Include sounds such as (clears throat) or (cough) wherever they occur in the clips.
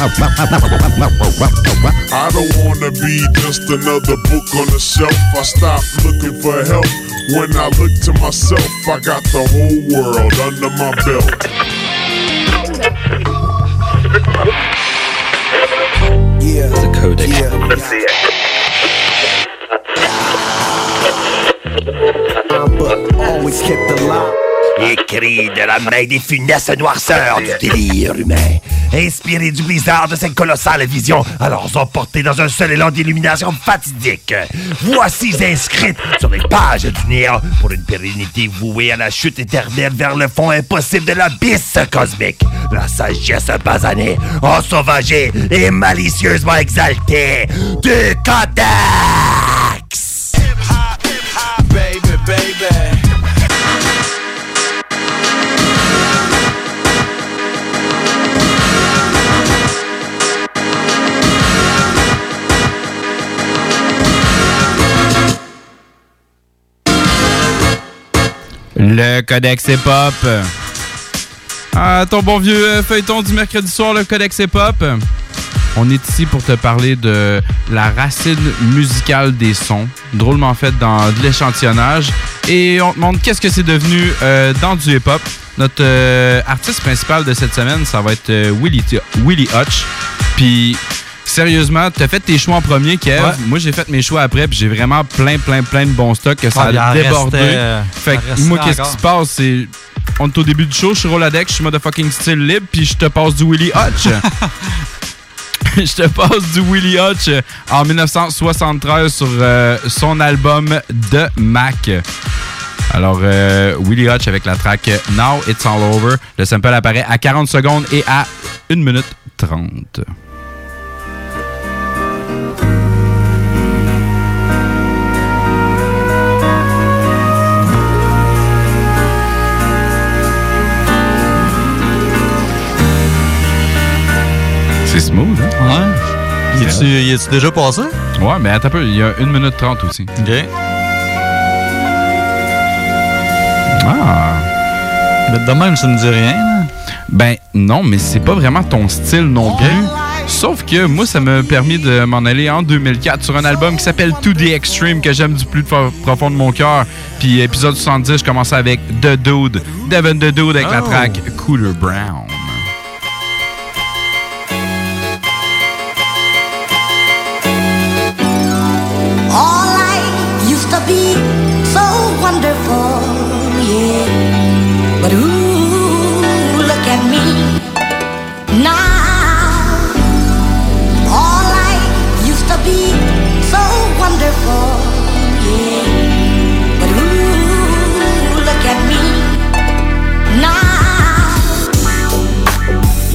I don't wanna be just another book on the shelf. I stopped looking for help. When I look to myself, I got the whole world under my belt. Yeah. The codec. Yeah. But always kept the lie. Écrit de la main des funestes noirceurs du délire humain. Inspiré du blizzard de cette colossale vision, alors emportés dans un seul élan d'illumination fatidique. Voici inscrites sur les pages du néant pour une pérennité vouée à la chute éternelle vers le fond impossible de l'abysse cosmique. La sagesse basanée, ensauvagée et malicieusement exaltée du Codex! Le Codex Hip-Hop. Ah, ton bon vieux euh, feuilleton du mercredi soir, le Codex Hip-Hop. On est ici pour te parler de la racine musicale des sons, drôlement faite dans de l'échantillonnage. Et on te montre qu'est-ce que c'est devenu euh, dans du hip-hop. Notre euh, artiste principal de cette semaine, ça va être Willie Hutch. Puis, sérieusement, t'as fait tes choix en premier, Kev. Ouais. Moi, j'ai fait mes choix après, puis j'ai vraiment plein, plein, plein de bons stocks que ça en a débordé. restait, euh, fait que moi, qu'est-ce qui se passe, c'est... On est au début du show, je suis Roladex, je suis motherfucking style libre, puis je te passe du Willie Hutch. (laughs) je te passe du Willie Hutch en 1973 sur euh, son album The Mac. Alors, euh, Willie Hutch avec la track Now It's All Over. Le sample apparaît à 40 secondes et à 1 minute 30. Smooth, hein? Ouais. Y y est-tu déjà passé? Ouais, mais attends un peu, il y a 1 minute 30 aussi. OK. Ah! Mais de même, ça ne dit rien. là. Ben non, mais c'est pas vraiment ton style non plus. Sauf que moi, ça m'a permis de m'en aller en 2004 sur un album qui s'appelle To The Extreme, que j'aime du plus fo- profond de mon cœur. Puis épisode 70, je commençais avec The Dude, Devin The Dude avec la Oh. track Cooler Brown.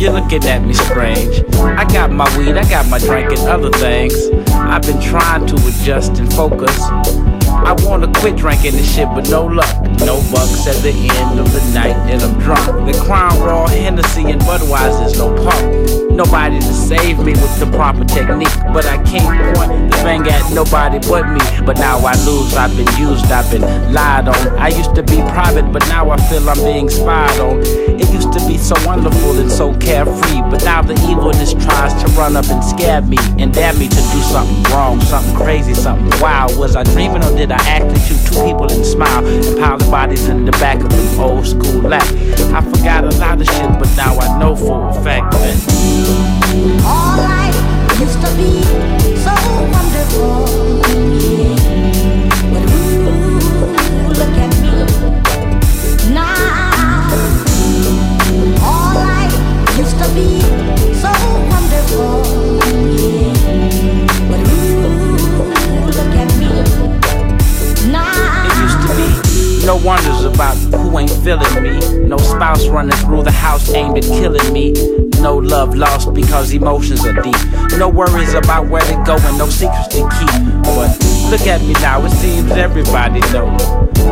You're looking at me strange. I got my weed, I got my drink and other things. I've been trying to adjust and focus. I wanna quit drinking this shit, but no luck. No bucks at the end of the night, and I'm drunk. The Crown Raw, Hennessy, and Budweiser's no pump. Nobody to save me with the proper technique, but I can't point the finger at nobody but me. But now I lose, I've been used, I've been lied on. I used to be private, but now I feel I'm being spied on. It used to be so wonderful and so carefree, but now the evilness tries to run up and scare me and dare me to do something wrong, something crazy, something wild. Was I dreaming or did I actually shoot two people and smile and pile the bodies in the back of an old school lack? I forgot a lot of shit, but now I know for a fact that. All life used to be so wonderful. But look at me now. All life used to be so wonderful, no wonders about who ain't feeling me. No spouse running through the house aimed at killing me. No love lost because emotions are deep. No worries about where to go and no secrets to keep. But Look at me now, it seems everybody knows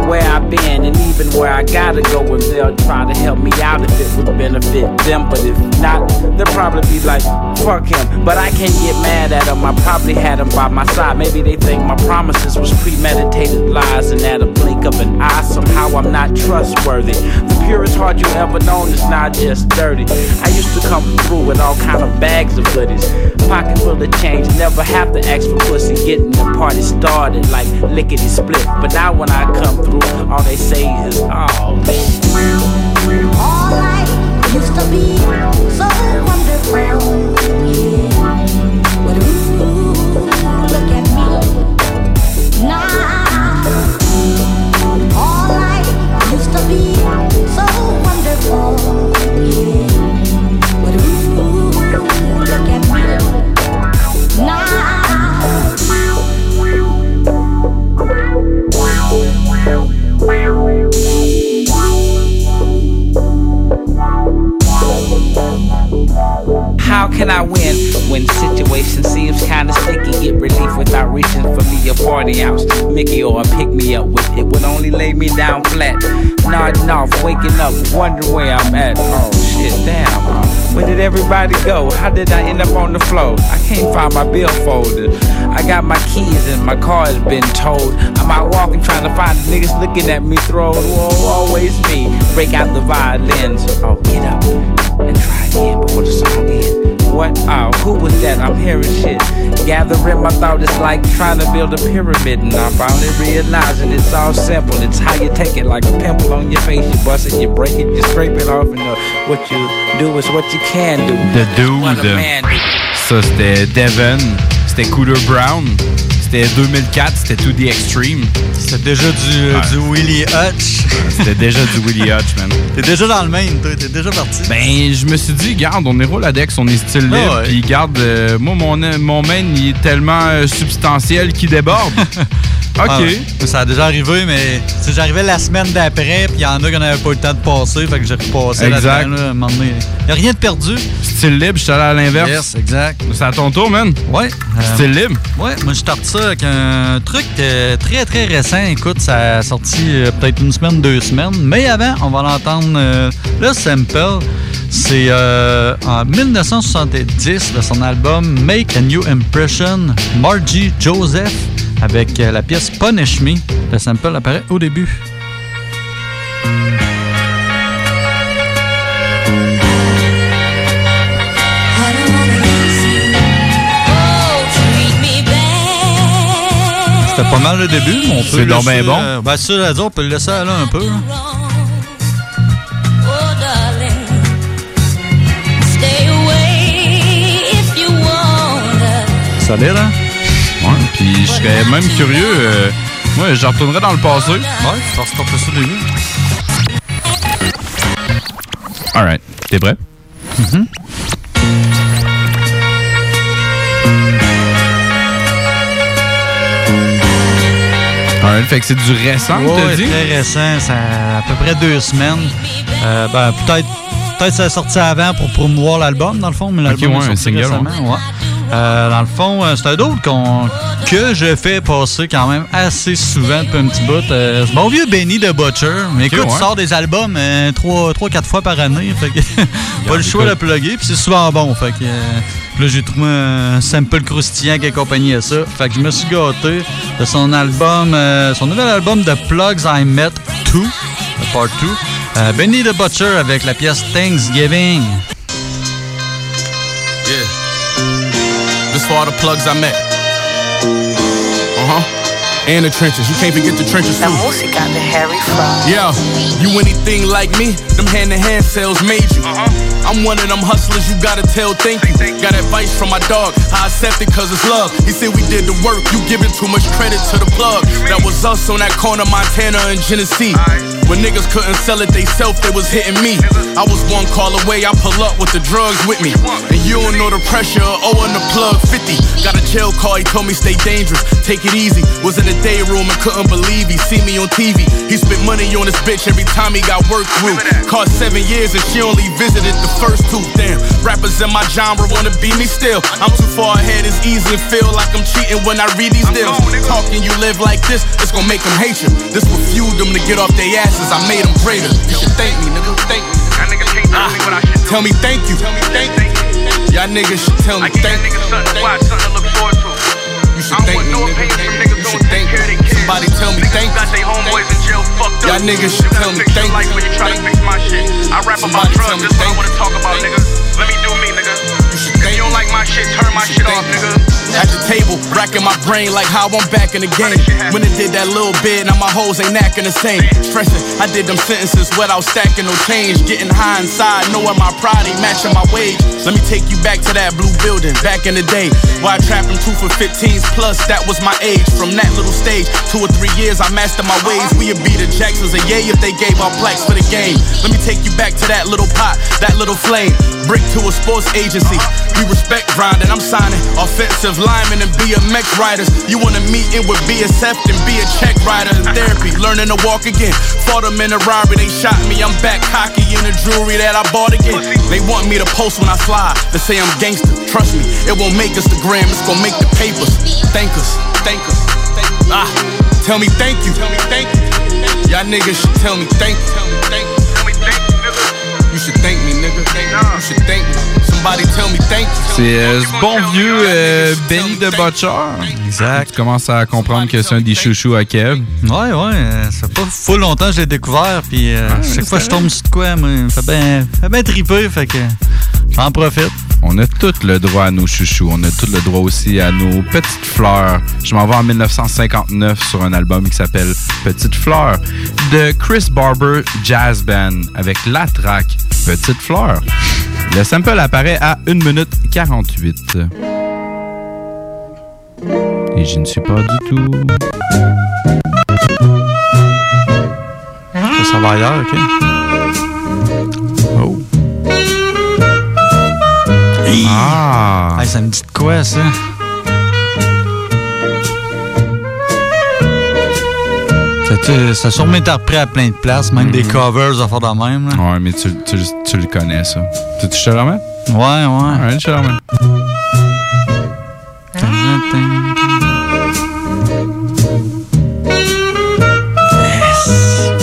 where I've been and even where I gotta go, and they'll try to help me out if it would benefit them. But if not, they'll probably be like, fuck him. But I can't get mad at them, I probably had them by my side. Maybe they think my promises was premeditated lies, and at a blink of an eye, somehow I'm not trustworthy. The purest heart you ever known is not just dirty. I used to come through with all kind of bags of goodies. Pocket full of change, never have to ask for pussy. Getting the party started like lickety split. But now when I come through, all they say is, oh, All life used to be so wonderful. Can I win when situation seems kinda sticky? Get relief without reaching for me a party ounce. Mickey or a pick me up with it would only lay me down flat. Nodding off, waking up, wondering where I'm at. Oh shit, damn. Where did everybody go? How did I end up on the floor? I can't find my bill folder. I got my keys and my car has been towed. I'm out walking trying to find the niggas looking at me throw. Whoa, always me. Break out the violins. Oh, get up and try again before the song ends. What? Oh, who was that? I'm hearing shit. Gathering my thought, it's like trying to build a pyramid, and I'm finally realizing it's all simple. It's how you take it, like a pimple on your face. You bust it, you break it, you scrape it off, and uh, what you do is what you can do. The Dude. Ça, c'était Devon. C'était Cooler Brown. C'était 2004. C'était To The Extreme. C'était déjà du, Ouais. du Willie Hutch. C'était déjà du Willie (laughs) Hutch, man. T'es déjà dans le main, toi. T'es déjà parti. Ben, je me suis dit, garde, on est Roladex, on est style libre. Ah ouais. Puis, garde, euh, moi, mon, mon main, il est tellement euh, substantiel qu'il déborde. (laughs) OK. Ah. Ça a déjà arrivé, mais j'arrivais la semaine d'après, puis il y en a qui n'avaient pas eu le temps de passer, fait que j'ai repassé Exact. là-dedans, là, à un moment donné. Il n'y a rien de perdu. Style libre, je suis allé à l'inverse. Yes, exact. C'est à ton tour, man. Ouais. euh, Style libre. Ouais, moi je starte ça avec un truc très très récent. Écoute, ça a sorti euh, peut-être une semaine, deux semaines. Mais avant, on va l'entendre. euh, le sample, c'est euh, en 1970 de son album Make a New Impression, Margie Joseph avec la pièce Punish Me. Le sample apparaît au début. C'était pas mal le début, mais on peut C'est donc ben bon. euh, ben, ça, à dire, on peut le laisser aller un peu. hein. Solide, hein? Ouais, puis je serais même curieux. euh, moi, je retournerais dans le passé. Ouais, je vais starter ça au début. Alright. T'es prêt? Fait que c'est du récent, Ouais, t'as dit? très récent, ça à peu près deux semaines. Euh, ben, peut-être peut-être ça a sorti avant pour promouvoir l'album, dans le fond, mais l'album ouais, est sorti single, récemment. Ouais. Euh, dans le fond, euh, c'est un d'autre qu'on que je fais passer quand même assez souvent depuis un petit bout. Euh, mon vieux Benny de Butcher. Mais écoute, ouais. il sort des albums euh, trois, trois, quatre fois par année. Fait que (laughs) pas le choix de le plugger, puis c'est souvent bon. Fait que puis là, j'ai trouvé un sample croustillant qui accompagnait ça. Fait que je me suis gâté de son album, euh, son nouvel album de Plugs I Met 2, le Part 2. Euh, Benny the Butcher avec la pièce Thanksgiving. Yeah. This for all the plugs I met. Uh huh. And the trenches. You can't forget the trenches too. Yeah, you anything like me? Them hand to hand sales made you. I'm one of them hustlers you gotta tell thank you. Got advice from my dog, I accept it cause it's love. He said we did the work, you giving too much credit to the plug. That was us on that corner, Montana and Genesee. When niggas couldn't sell it they self, they was hitting me. I was one call away, I pull up with the drugs with me. And you don't know the pressure oh, of owing the plug 50. Got a jail call, he told me stay dangerous, take it easy. Was in the day room and couldn't believe he see me on TV. He spent money on this bitch every time he got work through. Cost seven years and she only visited the first two. Damn, rappers in my genre wanna be me still. I'm too far ahead, it's easy and feel like I'm cheating when I read these deals. Talking you live like this, it's gonna make them hate you. This will fuel them to get off their asses. I made them greater. You should thank me, nigga. Thank me. Ah, tell me thank you. Tell me thank you. Y'all niggas should tell me thank you. You should thank me, nigga. You should thank me. Somebody tell me thank you. Y'all niggas should tell me thank you. I rap about Somebody tell drugs, me this what I thank wanna talk about, nigga. Let me do me, nigga. If you don't like my shit, turn my shit off, nigga. At the table, racking my brain like how I'm back in the game. When it did that little bit, now my hoes ain't acting the same. Stressing, I did them sentences without stacking no change. Getting high inside, knowing my pride ain't matching my wage. Let me take you back to that blue building, back in the day. Where I trapped them two for 15s plus, that was my age. From that little stage, two or three years, I mastered my ways. We'd be the Jacksons a yay if they gave our plaques for the game. Let me take you back to that little pot, that little flame. Brick to a sports agency. We respect grinding, I'm signing offensive linemen and BMX riders. You wanna meet in with BSF and be a check rider in therapy, learning to walk again. Fought them in a robbery, they shot me. I'm back cocky in the jewelry that I bought again. They want me to post when I slide. They say I'm gangster. Trust me, it won't make us the gram, it's gonna make the papers. Thank us, thank us, thank us. Ah, tell me thank you. Tell me thank you. Y'all niggas should tell me thank you. Tell me thank. You C'est euh, ce bon vieux euh, Benny de Butcher. Exact. Tu commences à comprendre que c'est un des chouchous à Kev. Ouais, ouais, euh, ça fait pas full longtemps que je l'ai découvert, puis euh, chaque fois que je tombe sur de quoi, me fait bien fait ben triper, fait que j'en profite. On a tout le droit à nos chouchous. On a tout le droit aussi à nos petites fleurs. Je m'en vais en 1959 sur un album qui s'appelle Petites fleurs de Chris Barber Jazz Band avec la track Petites fleurs. Le sample apparaît à 1 minute 48. Et je ne suis pas du tout. Ça, ça va ailleurs, ok? Ah! Hey, ça me dit de quoi, ça? Ça, a sûrement été repris à plein de places, même des covers à faire de même. là. Ouais, mais tu, tu, tu le connais, ça. Tu, te le remets? Ouais, ouais. Ouais, je te le remets.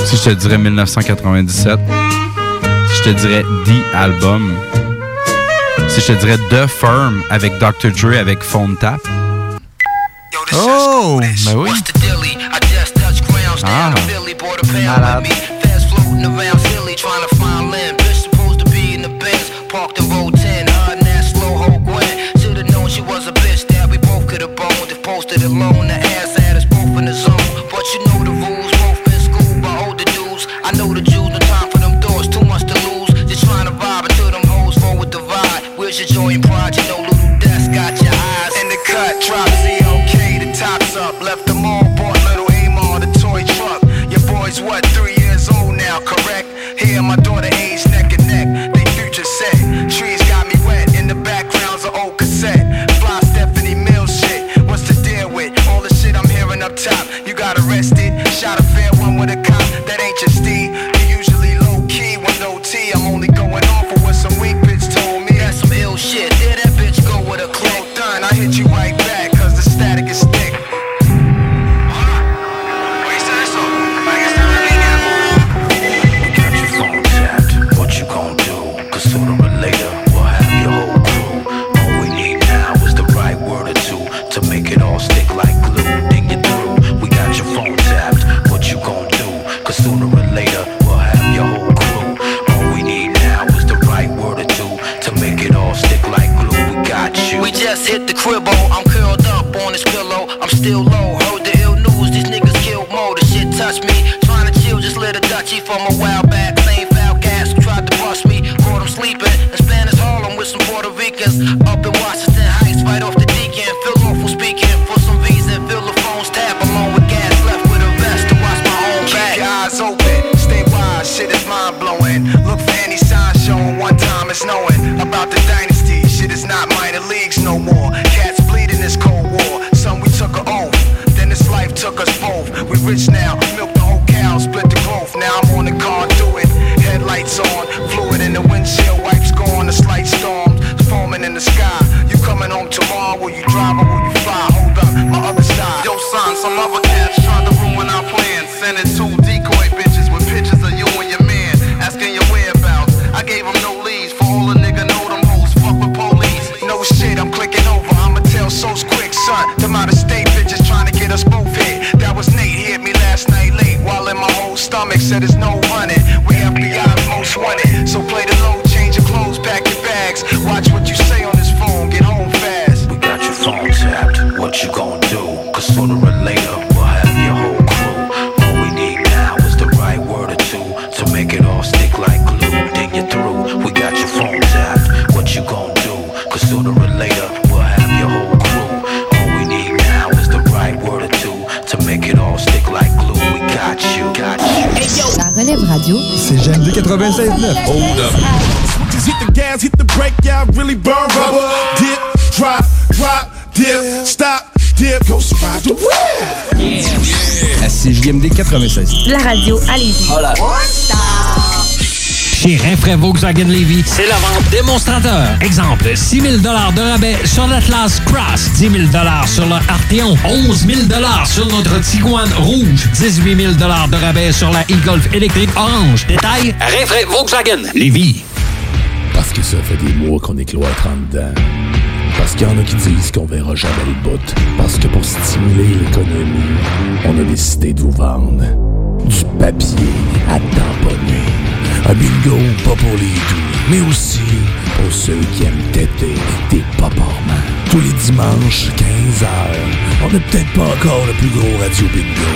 Si je te dirais 1997, si je te dirais The Album, si je te dirais The Firm avec Dr. Dre avec Phone Tap. Oh! Ben oui. Ah. Malade. Other cats tried to ruin our plans. Sending two decoy bitches with pictures of you and your man, asking your whereabouts. I gave them no leads for all a nigga know them hoes. Fuck with police. No shit, I'm clicking over. I'ma tell So's quick, son. Them out of state bitches trying to get us both hit. That was Nate, hit me last night late while in my whole stomach. Said there's 96.9. Hold up. Just hit the gas, hit the brake, yeah, I really burn rubber. Dip, drop, drop, dip, stop, dip, go survive the world. À CJMD 96. la radio à Lévis. Chez Rinfraie Volkswagen Levy, c'est la vente démonstrateur. Exemple, 6 000 de rabais sur l'Atlas Cross, 10 000 sur le Arteon, 11 000 sur notre Tiguan Rouge, 18 000 de rabais sur la e-Golf électrique orange. Détail, Rinfraie Volkswagen Levy. Parce que ça fait des mois qu'on est cloître en dedans. Parce qu'il y en a qui disent qu'on verra jamais le bout. Parce que pour stimuler l'économie, on a décidé de vous vendre du papier à tamponner. Un bingo pas pour les doux, mais aussi pour ceux qui aiment têter des paparmans. Tous les dimanches, 15h, on n'est peut-être pas encore le plus gros radio bingo.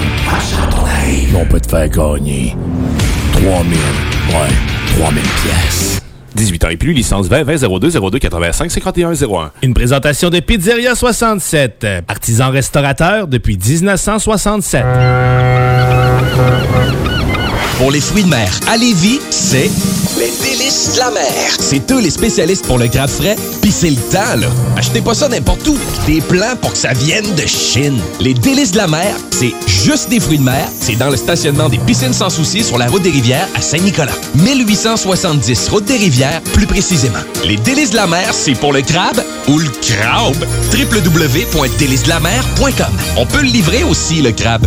Mais on peut te faire gagner 3000, ouais, 3000 pièces. 18 ans et plus, licence 20 20 02 02 85 51 01. Une présentation de Pizzeria 67, artisan restaurateur depuis 1967. Pour les fruits de mer à Lévis, c'est les délices de la mer. C'est eux les spécialistes pour le crabe frais, pis c'est le temps, là. Achetez pas ça n'importe où. Des plans pour que ça vienne de Chine. Les délices de la mer, c'est juste des fruits de mer. C'est dans le stationnement des piscines sans souci sur la route des rivières à Saint-Nicolas. 1870, route des rivières, plus précisément. Les délices de la mer, c'est pour le crabe ou le crabe. www.délicesdelamer.com. On peut le livrer aussi, le crabe.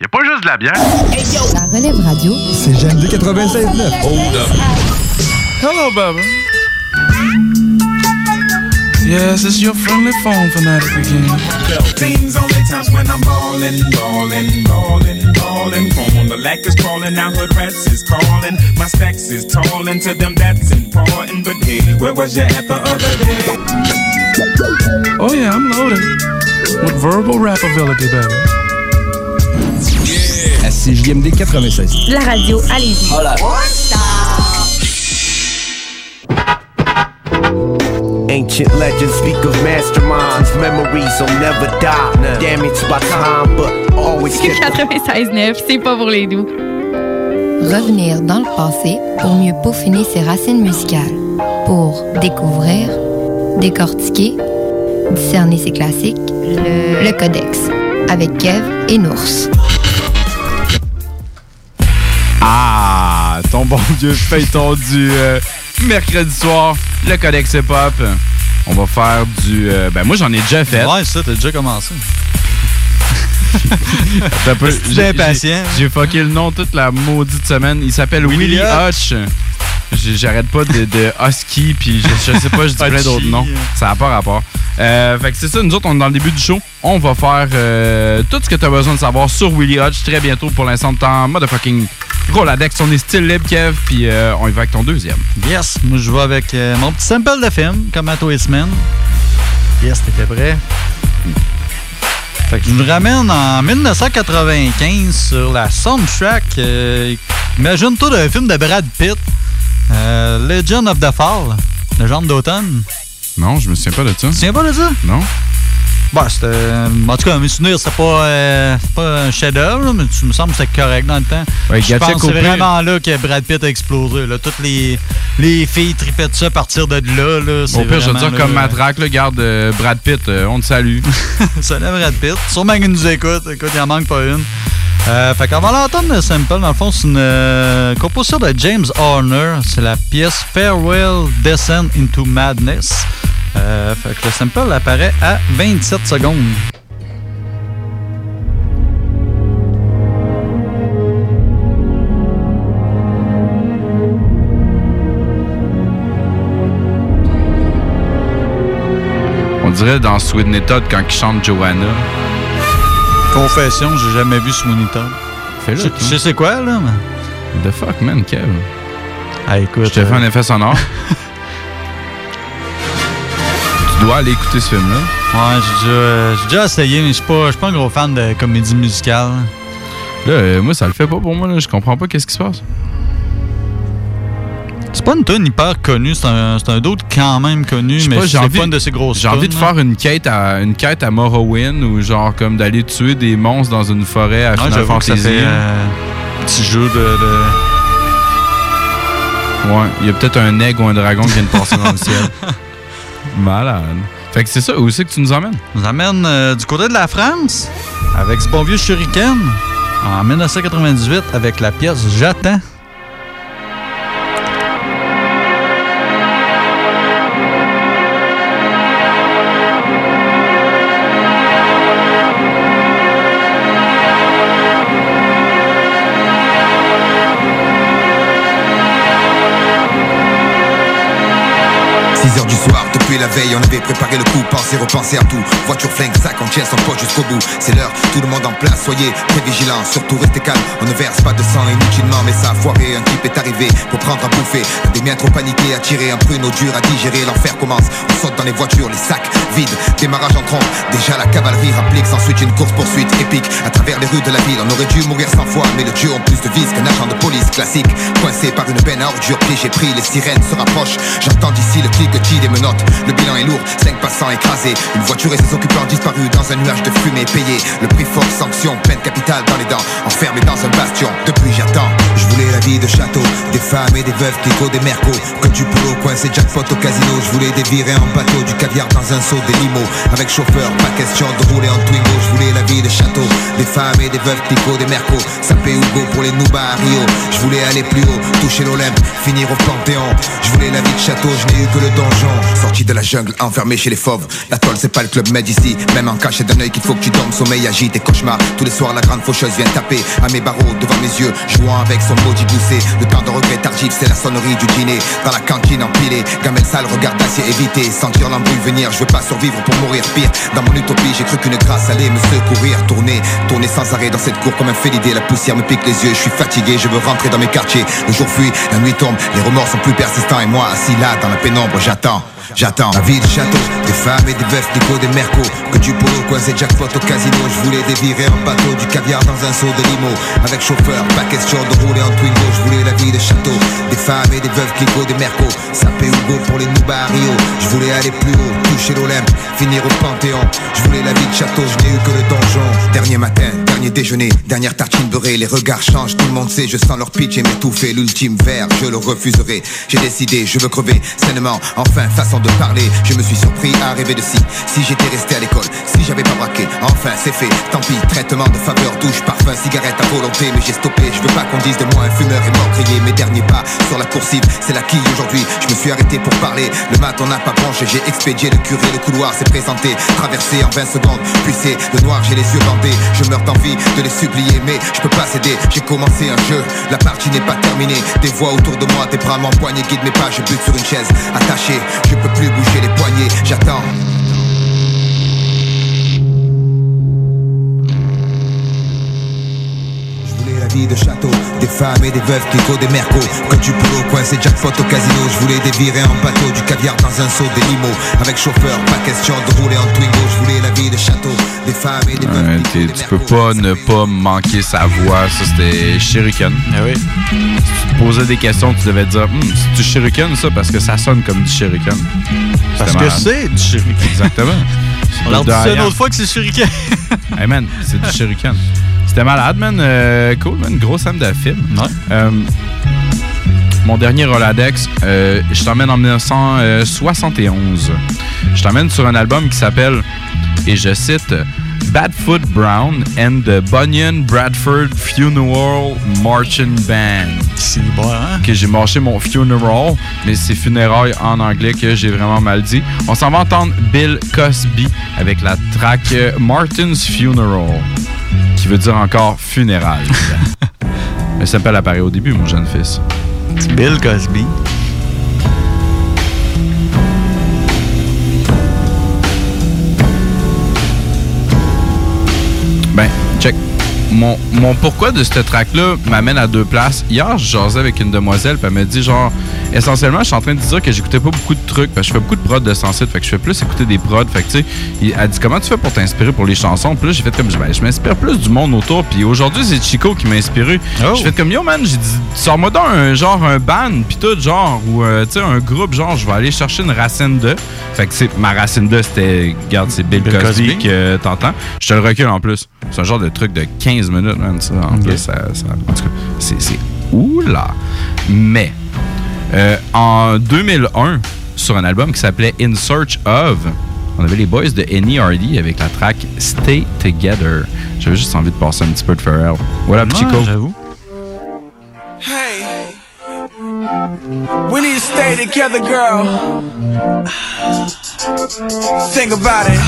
y a pas juste de la bière. La relève radio, C'est GMD 96.9. Hold up. Hello, baby. Yes, it's your friendly phone fanatic again. Things only times when I'm ballin', ballin', ballin', ballin'. Chrome on the lack is crawling, now hood rats is calling. My stacks is tallin' to them, that's important. But hey, where was you at the other day? Oh, yeah, I'm loaded. With verbal rap ability, baby. À CJMD 96. la radio à Lévis. Ancient legends speak of masterminds. Memories will never die. Damaged by time, but always kept 96.9, c'est pas pour les doux. Revenir dans le passé pour mieux peaufiner ses racines musicales. Pour découvrir, décortiquer, discerner ses classiques. Le, le Codex. Avec Kev et Nours. Ton bon vieux feuilleton du euh, mercredi soir, le Codex Hip Hop. On va faire du. euh, ben, moi, j'en ai déjà fait. Ouais, ça, t'as déjà commencé. (laughs) J'ai- impatient? J'ai fucké le nom toute la maudite semaine. Il s'appelle Willie Hutch. J'arrête pas de, de Husky, puis je, je sais pas, je dis plein d'autres noms. Ça n'a pas rapport. Euh, fait que c'est ça, nous autres, on est dans le début du show. On va faire euh, tout ce que tu as besoin de savoir sur Willie Hutch très bientôt. Pour l'instant, t'es en motherfucking Roladex. On est style libre, Kev, puis euh, on y va avec ton deuxième. Yes, moi je vais avec euh, mon petit sample de film, comme à tous les semaines. Yes, t'étais prêt? Fait que je nous ramène en 1995 sur la soundtrack. euh, Imagine-toi d'un film de Brad Pitt, euh, Legend of the Fall, Légende d'automne. Non, je me souviens pas de ça. Tu te souviens pas de ça? Non. Bah, c'était. En tout cas, mes souvenirs, c'était pas, euh, c'est pas un chef-d'œuvre, mais tu me semble que c'était correct dans le temps. Ouais, je pense c'est vraiment là que Brad Pitt a explosé. Là. Toutes les, les filles tripaient de ça à partir de là. là. Au pire, je vraiment, dire comme matraque, là, garde euh, Brad Pitt, euh, on te salue. (laughs) Salut Brad Pitt. Sûrement qu'il nous écoute. Écoute, il en manque pas une. Euh, fait qu'on va l'entendre le sample. Dans le fond, c'est une euh, composition de James Horner. C'est la pièce Farewell Descent into Madness. Euh, fait que le sample apparaît à 27 secondes. On dirait dans Sweeney Todd quand il chante Joanna. Confession, j'ai jamais vu Sweeney Todd. Fais-le, Je sais quoi, là? mais- The fuck, man, Kev. Ah, écoute. Je te fais euh, un effet sonore. (laughs) tu dois aller écouter ce film-là. Ouais, j'ai déjà, euh, j'ai déjà essayé, mais je suis pas, pas un gros fan de comédie musicale. Là, euh, moi, ça le fait pas pour moi. Là. Je comprends pas qu'est-ce qui se passe. C'est pas une tune hyper connue, c'est un, c'est un d'autre quand même connu, mais pas, j'ai c'est envie- pas une de ces grosses J'ai envie de tunes, faire une quête à une quête à Morrowind ou genre comme d'aller tuer des monstres dans une forêt à Ouais, Final j'avoue que ça Fantasy. fait euh, petit jeu de. de- Ouais, il y a peut-être un aigle ou un dragon qui vient de passer dans le ciel. (laughs) Malade. Fait que c'est ça, où c'est que tu nous emmènes? Nous amène euh, du côté de la France avec ce bon vieux Shuriken en 1998 avec la pièce J'attends. Six heures du soir, depuis la veille, on avait préparé le coup, pensé, repenser à tout. Voiture flingue, sac, on tient son poids jusqu'au bout. C'est l'heure, tout le monde en place, soyez très vigilants, surtout restez calme. On ne verse pas de sang inutilement, mais ça a foiré. Un type est arrivé pour prendre à bouffer. Des miens trop paniqués, à tirer un pruneau dur à digérer. L'enfer commence, on saute dans les voitures, les sacs vides. Démarrage en trompe, déjà la cavalerie rapplique. S'ensuite une course poursuite épique à travers les rues de la ville. On aurait dû mourir cent fois, mais le dieu ont plus de vis qu'un agent de police classique. Coincé par une benne à ordures, piégé pris, les sirènes se rapprochent. J'entends d'ici le des. Le bilan est lourd, cinq passants écrasés. Une voiture et ses occupants disparus dans un nuage de fumée payé. Le prix fort, sanction, peine capitale dans les dents. Enfermé dans un bastion, depuis j'attends. Je voulais la vie de château, des femmes et des veuves, Clicquot, des mercos. Que du polo, coincé jackpot au casino. Je voulais dévirer en bateau, du caviar dans un seau, des limos. Avec chauffeur, pas question de rouler en Twingo. Je voulais la vie de château, des femmes et des veuves, Clicquot, des mercos. Sapé Hugo pour les Noubas à Rio. Je voulais aller plus haut, toucher l'Olympe, finir au Panthéon. Je voulais la vie de château, je n'ai eu que le Sorti de la jungle, enfermé chez les fauves. La toile, c'est pas le club med ici. Même en cachet d'un œil qu'il faut que tu dormes, sommeil agite et cauchemar. Tous les soirs, la grande faucheuse vient taper à mes barreaux devant mes yeux, jouant avec son maudit gousset. Le temps de regret tardif, c'est la sonnerie du dîner. Dans la cantine empilée, gamelle sale, regard d'acier évité. Sentir l'embrouille venir, je veux pas survivre pour mourir pire. Dans mon utopie, j'ai cru qu'une grâce allait me secourir. Tourner, tourner sans arrêt dans cette cour comme un félidé. La poussière me pique les yeux, je suis fatigué, je veux rentrer dans mes quartiers. Le jour fuit, la nuit tombe, les remords sont plus persistants. Et moi, assis là, dans la pénombre, j'attends. J'attends la vie de château, des femmes et des veufs, Nico, des mercos Que du polo, coincé jackpot au casino. Je voulais dévirer en bateau, du caviar dans un seau de limo. Avec chauffeur, pas question de rouler en Twingo Je voulais la vie de château, des femmes et des veuves, Nico, des mercos Sapé Hugo pour les Noubas à Rio Je voulais aller plus haut, toucher l'Olympe, finir au Panthéon. Je voulais la vie de château, je n'ai eu que le donjon. Dernier matin, dernier déjeuner, dernière tartine beurrée. Les regards changent, tout le monde sait, je sens leur pitch et m'étouffer. L'ultime verre, je le refuserai. J'ai décidé, je veux crever sainement, enfin façon de parler. Je me suis surpris à rêver de si, si j'étais resté à l'école, si j'avais pas braqué. Enfin, c'est fait, tant pis, traitement de faveur, douche, parfum, cigarette à volonté. Mais j'ai stoppé, je veux pas qu'on dise de moi un fumeur est mort grillé. Mes derniers pas sur la coursive, c'est la quille aujourd'hui. Je me suis arrêté pour parler. Le mat, on n'a pas branché, j'ai expédié le curé, le couloir s'est présenté. Traversé en 20 secondes, puis c'est le noir, j'ai les yeux bandés. Je meurs d'envie de les supplier, mais je peux pas céder. J'ai commencé un jeu, la partie n'est pas terminée. Des voix autour de moi, des bras m'empoignent, guide mes pas, je bute sur une chaise. Attaché, je peux plus bouger les poignets, j'attends. Vie de château, des femmes et des veuves qui des mercos. Que tu peux au coin, c'est jackpot au casino. Je voulais des virées en bateau, du caviar dans un seau, des limos. Avec chauffeur, pas question de rouler en Twingo. Je voulais la vie de château, des femmes et des veuves. Ouais, tu peux pas ne pas manquer sa voix. Ça, c'était Shuriken. Ah oui. Si tu posais des questions, tu devais te dire Hum, c'est du Shuriken, ça, parce que ça sonne comme du Shuriken. Parce que c'est du shuriken. Exactement. (laughs) On leur dit ça une autre fois que c'est shuriken. Hey man, c'est du Shuriken. (laughs) C'était malade, man. Euh, cool, man. Gros sam de film. Euh, mon dernier Roladex, euh, je t'emmène en 1971. Je t'emmène sur un album qui s'appelle, et je cite, Badfoot Brown and the Bunyan Bradford Funeral Marching Band. C'est bon, hein? Que j'ai marché mon funeral, mais c'est funérailles en anglais que j'ai vraiment mal dit. On s'en va entendre Bill Cosby avec la track Martin's Funeral, qui veut dire encore funérailles. (laughs) mais ça peut apparaît au début, mon jeune fils. Bill Cosby. Ben, check. Mon, mon pourquoi de cette track-là m'amène à deux places. Hier, je jasais avec une demoiselle, puis elle m'a dit genre, essentiellement, je suis en train de dire que j'écoutais pas beaucoup de trucs, parce que je fais beaucoup de prod de sensible, fait que je fais plus écouter des prods. Fait que tu sais, elle dit comment tu fais pour t'inspirer pour les chansons? Puis là, j'ai fait comme, ben, je m'inspire plus du monde autour. Puis aujourd'hui, c'est Chico qui m'a inspiré. J'ai fait comme, yo man, j'ai dit, sors-moi donc un genre, un band, puis tout, genre, ou euh, tu sais, un groupe, genre, je vais aller chercher une racine de. Fait que c'est ma racine de, c'était, regarde, c'est Bill, Bill Cosby, Cosby. que t'entends. Je te le recule en plus. C'est un genre de truc de 15 minutes, man. Ça, en plus, ça, ça- en tout cas, c'est, c'est oula. Mais, euh, en 2001, sur un album qui s'appelait In Search of, on avait les boys de N.E.R.D. avec la track Stay Together. J'avais juste envie de passer un petit peu de Pharrell. Voilà, petit Ouais, Chico. j'avoue. Hey, we need to stay together, girl. Think about it.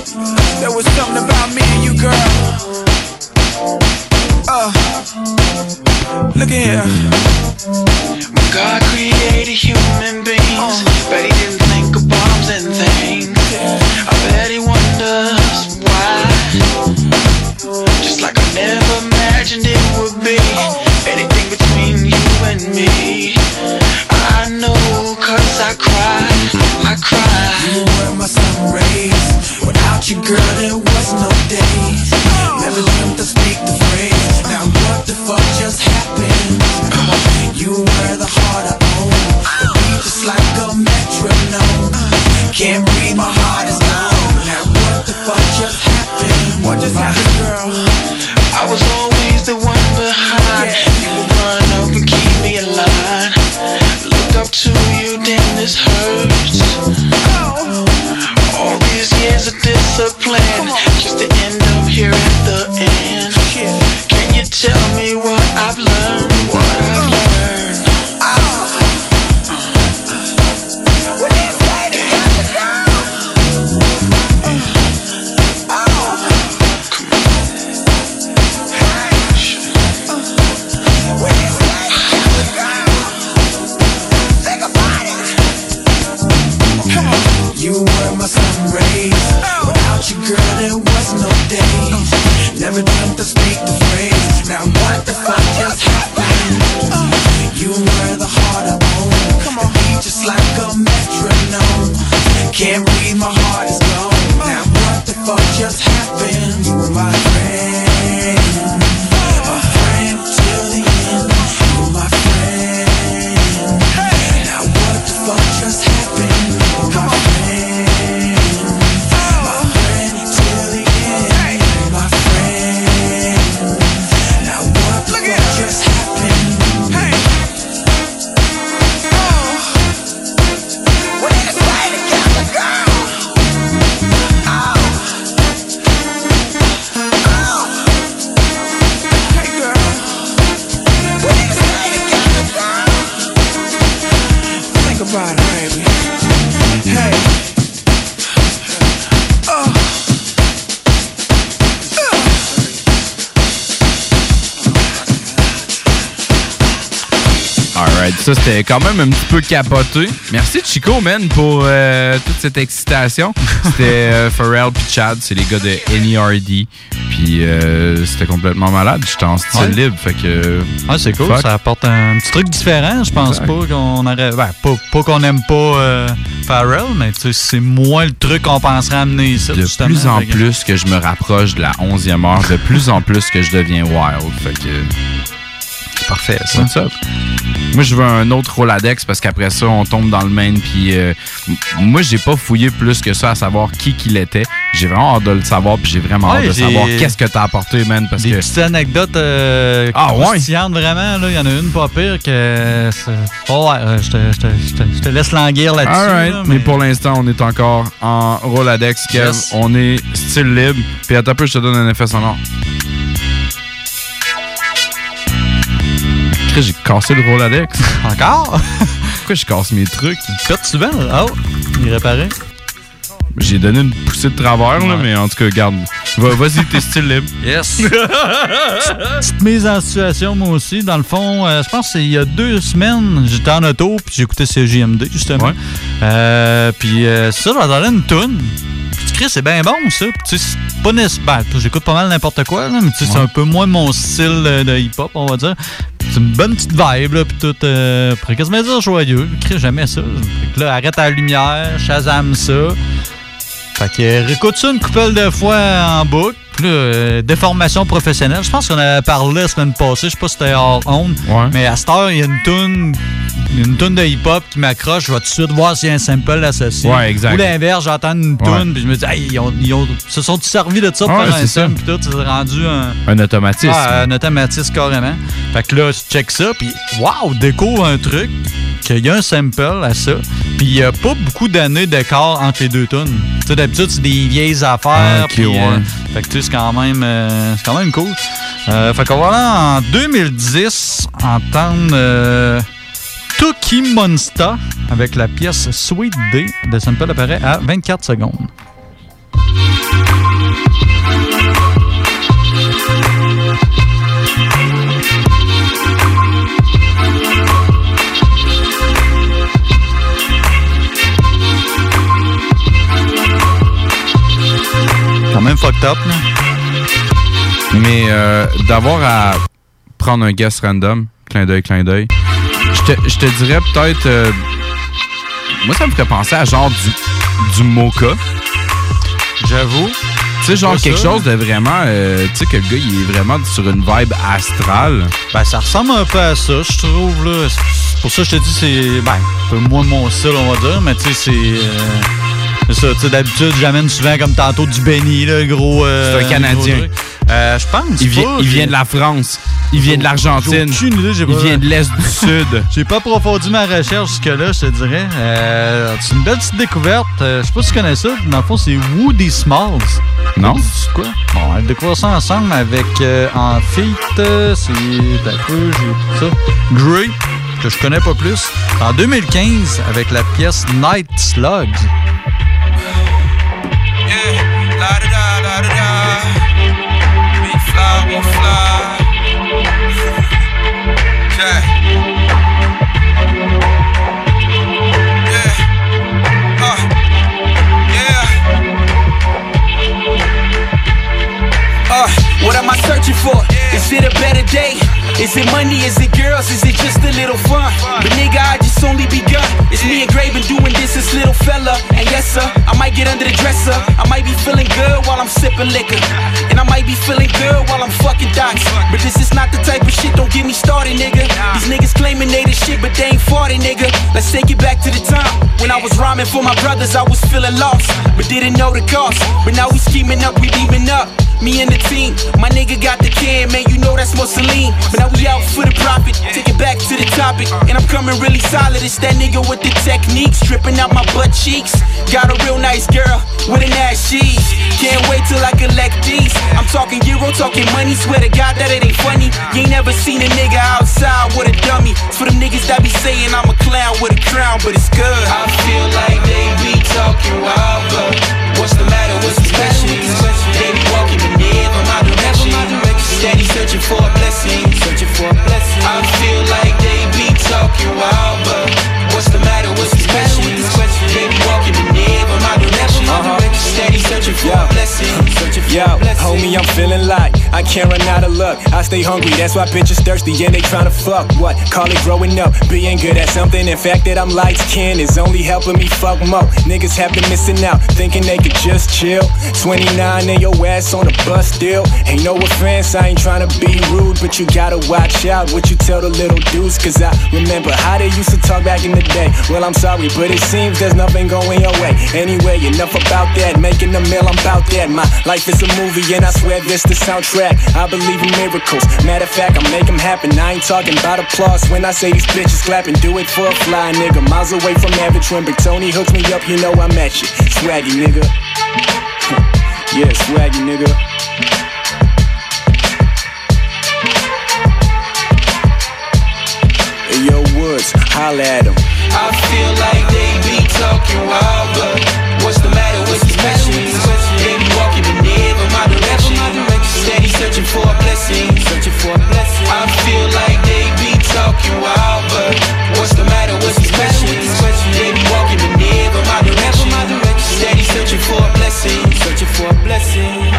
There was something about me and you, girl. Uh, look at here. When God created human beings, but he didn't think of bombs and things. I bet he wonders why. Just like I never imagined it would be anything between you and me. I know, cause I cry, I cry. You were my sun rays. Without you, girl, there was no days. Never dreamt to speak the phrase. Now what the fuck just happened? You were the heart I own. The beat just like a metronome. Can't breathe, my heart is gone. Now what the fuck just happened? What just happened, girl? I was always the one behind. You would run up and keep me alive. Look up to you, damn, this hurts. All these years of discipline, just to end up here at the end. Talk about it, baby. Hey. Ça c'était quand même un petit peu capoté. Merci Chico, man, pour euh, toute cette excitation. (laughs) C'était euh, Pharrell puis Chad, c'est les gars de NERD. Puis euh, c'était complètement malade. J'étais en style Ouais. libre, fait que. Ouais, c'est cool. Fuck. Ça apporte un petit truc différent. Je pense pas qu'on aurait. Ben, pas, pas qu'on aime pas euh, Pharrell, mais c'est moins le truc qu'on penserait amener ici. De justement. plus en plus que je me rapproche de la 11e heure, de plus en plus que je deviens wild. Fait que. C'est parfait, ça. What's up? Moi, je veux un autre Roladex parce qu'après ça, on tombe dans le main. Puis euh, moi, j'ai pas fouillé plus que ça à savoir qui qu'il était. J'ai vraiment hâte de le savoir. Puis j'ai vraiment hâte Ouais, de savoir qu'est-ce que t'as apporté, man. Parce Des que. petites anecdotes euh, Ah, ouais? vraiment. Il y en a une pas pire que. c'est- Oh, ouais, euh, je, te, je te- je te- je te laisse languir là-dessus. Alright, là, mais... pour l'instant, on est encore en Roladex, Kev. Yes. On est style libre. Puis à ta peu, je te donne un effet sonore. Chris, J'ai cassé le Roladex. (laughs) Encore? Pourquoi je casse mes trucs? Pète souvent, là. Oh, il est réparé. J'ai donné une poussée de travers, là, mais en tout cas, garde. Va- Vas-y, t'es style libre. Yes. (laughs) Petite mise en situation, moi aussi. Dans le fond, euh, je pense que c'est il y a deux semaines, j'étais en auto, puis j'écoutais CJMD, justement. Euh, puis euh, ça, j'entendais une toune. C'est bien bon, ça. Tu sais, pas ben, j'écoute pas mal n'importe quoi, là, mais tu sais, c'est un peu moins mon style de hip-hop, on va dire. C'est une bonne petite vibe, là, puis tout, euh, pourrait quasiment dire joyeux. Je crée jamais ça. Fait que là, arrête à la lumière, Shazam ça. Fait que réécoute ça une couple de fois en boucle. Là, euh, déformation professionnelle. Je pense qu'on avait parlé la semaine passée. Je sais pas si c'était hors honte. Mais à cette heure, il y a une toune. Une toune de hip-hop qui m'accroche, je vais tout de suite voir s'il y a un sample associé. Ouais, exact. Ou l'inverse, j'entends une Ouais. puis je me dis, hey, ils, ont, ils ont- se sont servis de ça pour faire un sample, puis tout, c'est rendu un. Un automatisme. Ah, un automatisme carrément. Fait que là, je check ça, puis waouh, découvre un truc, qu'il y a un sample à ça, puis il y a pas beaucoup d'années d'écart entre les deux tunes. Tu sais, d'habitude, c'est des vieilles affaires. Ah, puis, euh, fait que tu sais, c'est quand même, euh, c'est quand même cool. Euh, fait qu'on va là en 2010 entendre euh, Toki Monster avec la pièce Sweet Day. Le sample apparaît à 24 secondes. Quand même fucked up, là. Mais euh, d'avoir à prendre un guest random, clin d'œil, clin d'œil, je te, dirais peut-être. euh, moi, ça me ferait penser à genre du, du mocha. J'avoue. Tu sais, genre quelque ça. chose de vraiment. euh, tu sais, que le gars, il est vraiment sur une vibe astrale. Ben, ça ressemble un peu à ça, je trouve. là. C'est pour ça que je te dis, c'est ben, un peu moins mon style, on va dire, mais tu sais, c'est. euh, c'est ça, tu sais, d'habitude, j'amène souvent comme tantôt du Benny, là, le gros. euh, C'est un Canadien. Euh, je pense. Il vient, il de la France. Il vient de l'Argentine. Il vient de l'Est du (laughs) Sud. J'ai pas approfondi ma recherche jusque-là, je te dirais. Euh, c'est une belle petite découverte. Euh, je sais pas si tu connais ça. Dans le fond, c'est Woody Smalls. Non. C'est quoi? Bon, on découvrir ça ensemble avec euh, en feat. c'est. Peu, j'ai ça? Grey, que je connais pas plus. En 2015, avec la pièce Night Slugs. Fly, am I searching for? Is it a better day? Is it money? Is it girls? Is it just a little fun? But nigga, I just only begun. It's me and Graven doing this, this little fella. And yes, sir, I might get under the dresser. I might be feeling good while I'm sipping liquor. And I might be feeling good while I'm fucking dots. But this is not the type of shit, don't get me started, nigga. These niggas claiming they the shit, but they ain't farted, nigga. Let's take it back to the time when I was rhyming for my brothers, I was feeling lost. But didn't know the cost. But now we scheming up, we beaming up. Me and the team. My nigga got the can, man, you know that's Mussolini. But now we out for the profit, take it back to the topic. And I'm coming really solid, it's that nigga with the technique, stripping out my butt cheeks. Got a real nice girl with an ass cheese. Can't wait till I collect these. I'm talking euro, talking money, swear to God that it ain't funny. You ain't never seen a nigga outside with a dummy. For them niggas that be saying I'm a clown with a crown, but it's good. I feel like they be talking wild, but what's the matter? What's the special? They be walking Steady searching for a blessing, searching for a blessing. I feel like they be talking wild, but what's the matter? What's the special? They be walking but never my direction. Uh-huh. Steady searching for a blessing, Yo, homie, I'm feeling like I can't run out of luck. I stay hungry, that's why bitches thirsty and they tryna fuck. What? Call it growing up, being good at something. In fact, that I'm light skinned is only helping me fuck more. Niggas have been missing out, thinking they could just chill. 29 and your ass on the bus still. Ain't no offense, I ain't tryna be rude, but you gotta watch out what you tell the little dudes. Cause I remember how they used to talk back in the day. Well, I'm sorry, but it seems there's nothing going your way. Anyway, enough about that. Making a meal, I'm about that. My life is a movie, and I swear this the soundtrack. I believe in miracles. Matter of fact, I make them happen. I ain't talking about applause when I say these bitches clapping. Do it for a fly, nigga. Miles away from average when Big Tony hooks me up, you know I'm at you. Swaggy, nigga. (laughs) yeah, swaggy, nigga. Hey, yo, Woods, holla at him. I feel like they be talking wild, but what's the matter searching for a blessing, searching for a blessing. I feel like they be talking wild, but what's the matter with these passions? They be walking but never my direction. Steady searching for a blessing, searching for a blessing.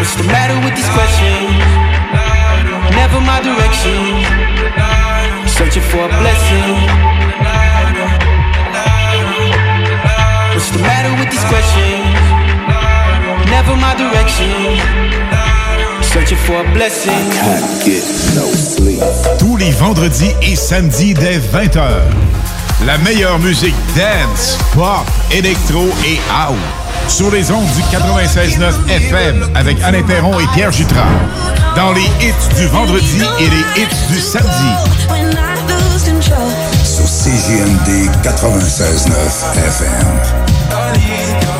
What's the matter with these questions? Never my direction. Searching for a blessing. Tous les vendredis et samedis dès 20h. La meilleure musique dance, pop, électro et house. Sur les ondes du 96.9 FM avec Alain Perron et Pierre Jutras. Dans les hits du vendredi et les hits du samedi. Sur CGMD 96.9 FM.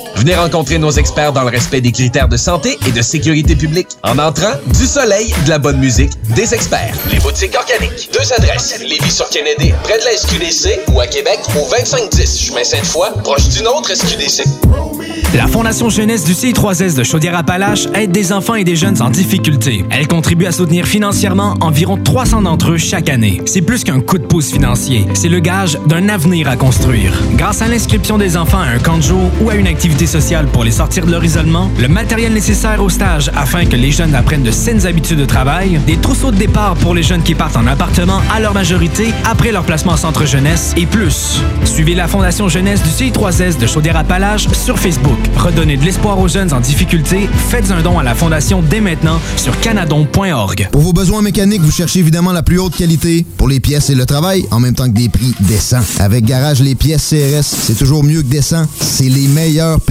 Venez rencontrer nos experts dans le respect des critères de santé et de sécurité publique. En entrant, du soleil, de la bonne musique, des experts. Les boutiques organiques. Deux adresses. Lévis sur Kennedy, près de la SQDC, ou à Québec, au 2510 chemin Sainte-Foy, proche d'une autre SQDC. La Fondation Jeunesse du CI3S de Chaudière-Appalaches aide des enfants et des jeunes en difficulté. Elle contribue à soutenir financièrement environ 300 d'entre eux chaque année. C'est plus qu'un coup de pouce financier, c'est le gage d'un avenir à construire. Grâce à l'inscription des enfants à un camp de jour ou à une activité sociale pour les sortir de leur isolement, le matériel nécessaire au stage afin que les jeunes apprennent de saines habitudes de travail, des trousseaux de départ pour les jeunes qui partent en appartement à leur majorité après leur placement en centre jeunesse et plus. Suivez la Fondation Jeunesse du CI3S de Chaudière-Appalaches sur Facebook. Redonnez de l'espoir aux jeunes en difficulté. Faites un don à la Fondation dès maintenant sur canadon.org. Pour vos besoins mécaniques, vous cherchez évidemment la plus haute qualité pour les pièces et le travail, en même temps que des prix décents. Avec Garage Les Pièces CRS, c'est toujours mieux que décent. C'est les meilleurs prix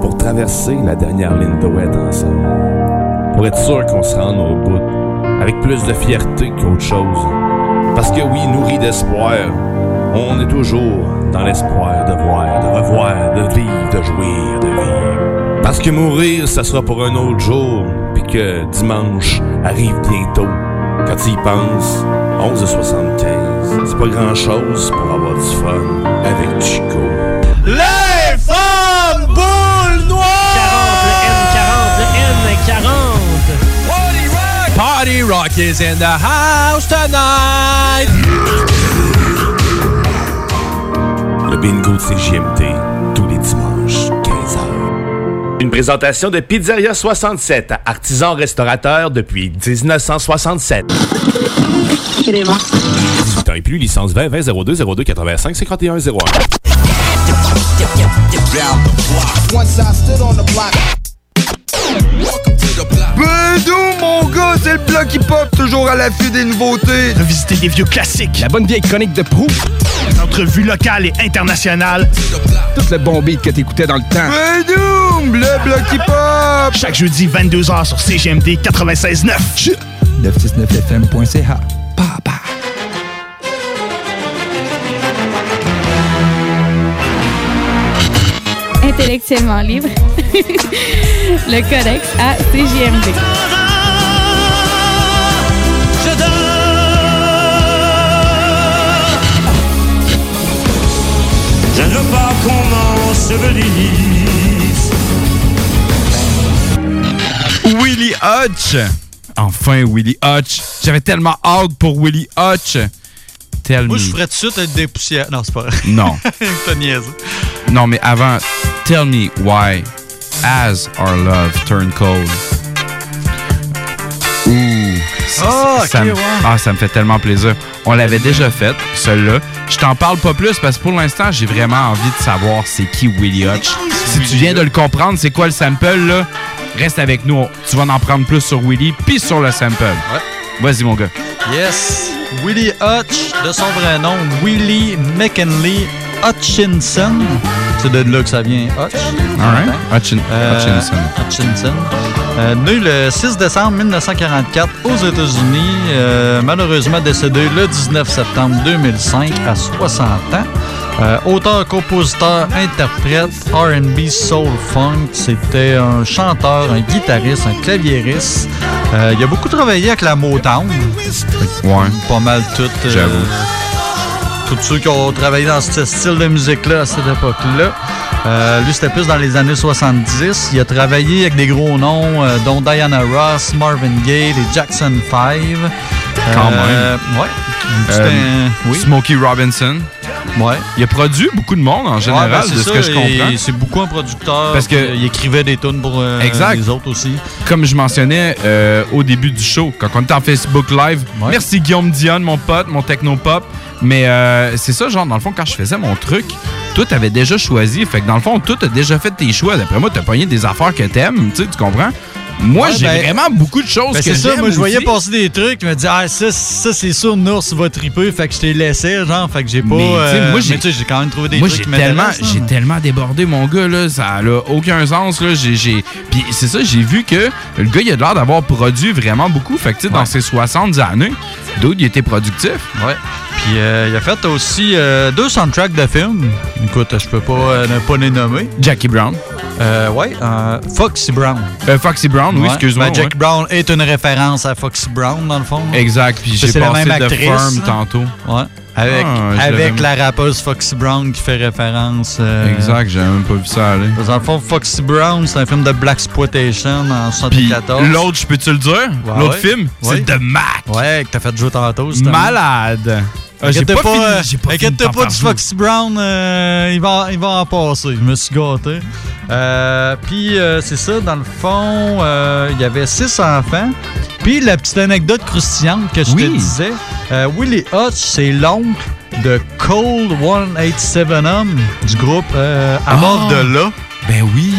Pour traverser la dernière ligne de ensemble, pour être sûr qu'on se rende au bout, avec plus de fierté qu'autre chose. Parce que oui, nourri d'espoir, on est toujours dans l'espoir de voir, de revoir, de vivre, de jouir, de vivre. Parce que mourir, ça sera pour un autre jour, puis que dimanche arrive bientôt. Quand tu y penses, 11h75, c'est pas grand-chose pour avoir du fun avec Chico. Rock is in the house tonight! Le bingo de CJMT, tous les dimanches, 15h. Une présentation de Pizzeria 67, artisan restaurateur depuis 1967. 18 ans et plus, licence 20 20 02 02 85 51 01. Once I stood on the block. C'est le bloc hip-hop, toujours à l'affût des nouveautés. Revisiter des vieux classiques. La bonne vieille chronique de proue. Des entrevues locales et internationales. Tout le bon beat que t'écoutais dans le temps. Bédou, le bloc hip-hop. Chaque jeudi, 22h sur CGMD 96.9. 969fm.ca. Intellectuellement libre. (laughs) le codex à CJMD. M'ensevelisse. Willie Hutch! Enfin, Willie Hutch. J'avais tellement hâte pour Willie Hutch. Tell Moi, me. je ferais tout de suite être dépoussière. Non, c'est pas vrai. Non. (laughs) Non, mais avant, tell me why as our love turned cold. Ouh. ça- Ah, ça me- ouais. ah, ça me fait tellement plaisir. On l'avait déjà fait, celui-là. Je t'en parle pas plus parce que pour l'instant, j'ai vraiment envie de savoir c'est qui Willie Hutch. Si tu viens de le comprendre, c'est quoi le sample, là, reste avec nous. Tu vas en prendre plus sur Willie puis sur le sample. Vas-y, mon gars. Yes. Willie Hutch, de son vrai nom, Willie McKinley Hutchinson. C'est de là que ça vient, Hutch. All right. Hutchin- Euh, Hutchinson. Hutchinson. Euh, né le 6 décembre 1944 aux États-Unis, euh, malheureusement décédé le 19 septembre 2005 à 60 ans. Euh, auteur, compositeur, interprète, R&B, soul, funk. C'était un chanteur, un guitariste, un claviériste. Il a beaucoup travaillé avec la Motown. Ouais. Pas mal tout. J'avoue. tous ceux qui ont travaillé dans ce style de musique-là à cette époque-là. Euh, lui, c'était plus dans les années 70. Il a travaillé avec des gros noms, euh, dont Diana Ross, Marvin Gaye, les Jackson 5. Quand Euh, même. Ouais. Un- oui. Smokey Robinson. Ouais. Il a produit beaucoup de monde en général, Ouais, ben, de ce que je comprends. C'est beaucoup un producteur. Parce que- il écrivait des tunes pour euh, Exact. les autres aussi. Comme je mentionnais euh, au début du show, quand on était en Facebook Live, merci Guillaume Dion, mon pote, mon techno-pop. Mais euh, c'est ça, genre, dans le fond, quand je faisais mon truc, toi, t'avais déjà choisi. Fait que dans le fond, toi, t'as déjà fait tes choix. D'après moi, t'as pogné des affaires que t'aimes, tu sais, tu comprends? Moi, Ouais, j'ai ben- vraiment beaucoup de choses Ben, que c'est ça, moi je voyais passer des trucs, je me disais, ah, ça, ça c'est sûr, Nours va triper, fait que je t'ai laissé, genre, fait que j'ai pas. Mais, euh, moi, j'ai- quand même trouvé des Moi, trucs j'ai qui tellement, m'intéressent, j'ai tellement débordé, mon gars, là. Ça a aucun sens, là. J'ai. Puis c'est ça, j'ai vu que le gars, il a l'air d'avoir produit vraiment beaucoup. Fait que, tu sais, dans ses 60 années, d'autres, il était productif. Ouais. Puis euh, il a fait aussi euh, deux soundtracks de films. Écoute, je peux pas euh, ne pas les nommer. Jackie Brown. Euh, ouais, euh, Foxy Brown. Foxy Brown, oui, Ouais. excuse-moi. Ben, Jackie ouais. Brown est une référence à Foxy Brown, dans le fond. Exact, puis j'ai passé même de actrice, Firm là. tantôt. Ouais. Avec, Ah, avec la rappeuse Foxy Brown qui fait référence. euh, Exact, j'avais même pas vu ça aller. Dans le fond, Foxy Brown, c'est un film de Black Exploitation en Puis 74. l'autre, je peux-tu le dire? Ouais, l'autre ouais. film, Ouais. c'est The Mac. Ouais, que t'as fait jouer tantôt. Malade. Ah, j'ai Inquiète-toi pas pas, fini, euh, j'ai pas inquiète-toi d'en pas du. Foxy Brown, euh, il, va, il va en passer. Je me suis gâté. Euh, Puis euh, c'est ça, dans le fond, il y avait six enfants. Puis la petite anecdote croustillante que je te disais, Willie Hutch, c'est l'oncle de Cold 187 Hum du groupe Amor Ah. de là. Ben oui.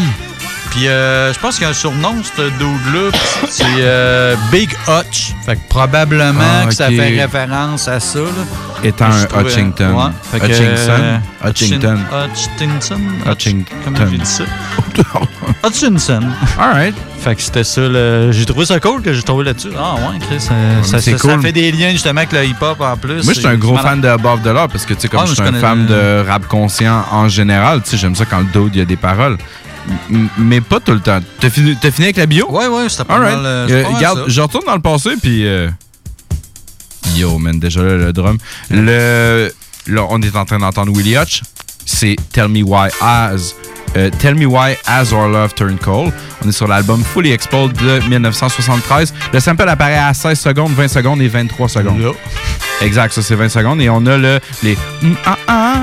Puis euh, je pense qu'il y a un surnom, ce dude-là. C'est euh, Big Hutch. Fait que probablement Ah, que ça fait référence à ça. Là. Étant un Hutchington. Ouais. Fait que, Hutchinson? euh, Hutchington. Hutchinson? Hutchington. Comment j'ai dit ça? (laughs) Hutchinson. All right. Fait que c'était ça. le- J'ai trouvé ça cool que j'ai trouvé là-dessus. Ah ouais, Chris. ça, ça- c'est ça- ça cool. fait des liens justement avec le hip-hop en plus. Moi, je suis un gros fan de Above the Law parce que, tu sais, comme Ah, je suis un fan de rap conscient en général, tu sais, j'aime ça quand le dude, il y a des paroles. Mais pas tout le temps. T'as fini, fini avec la bio? Ouais, ouais, c'était pas All right. mal, euh, Euh, c'était pas mal regarde, ça. je retourne dans le passé, puis... euh, Yo, man, déjà là, le drum. Le... Là, on est en train d'entendre Willie Hutch. C'est Tell Me Why As... euh, Tell Me Why As Our Love Turned Cold. On est sur l'album Fully Exposed de 1973. Le sample apparaît à 16 secondes, 20 secondes et 23 secondes. Exact, ça c'est 20 secondes. Et on a le, les... Mm, ah, ah.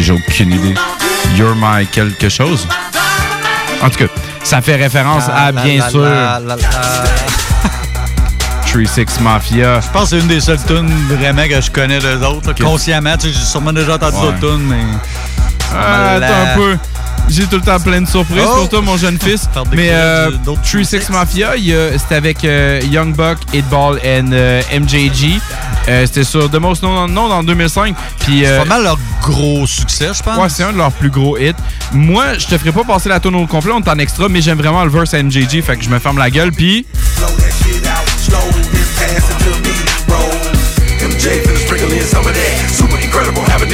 J'ai aucune idée. You're my quelque chose. En tout cas, ça fait référence à, bien La, la, sûr, la, la, la. 3-6 Mafia. Je pense que c'est une des seules tunes vraiment que je connais d'eux autres. Consciemment, tu sais, j'ai sûrement déjà entendu Ouais. d'autres tunes, mais. Ah, Voilà. attends un peu. J'ai tout le temps plein de surprises Oh! pour toi, mon jeune fils. Mais euh, du- d'autres 3-6 Mafia, c'était avec euh, Young Buck, 8ball et euh, MJG. Euh, c'était sur The Most Known Unknown en 2005. Puis, C'est pas mal leur gros succès, je pense. Ouais, c'est un de leurs plus gros hits. Moi, je te ferai pas passer la tonne au complet, on est en extra, mais j'aime vraiment le verse MJG, fait que je me ferme la gueule, puis...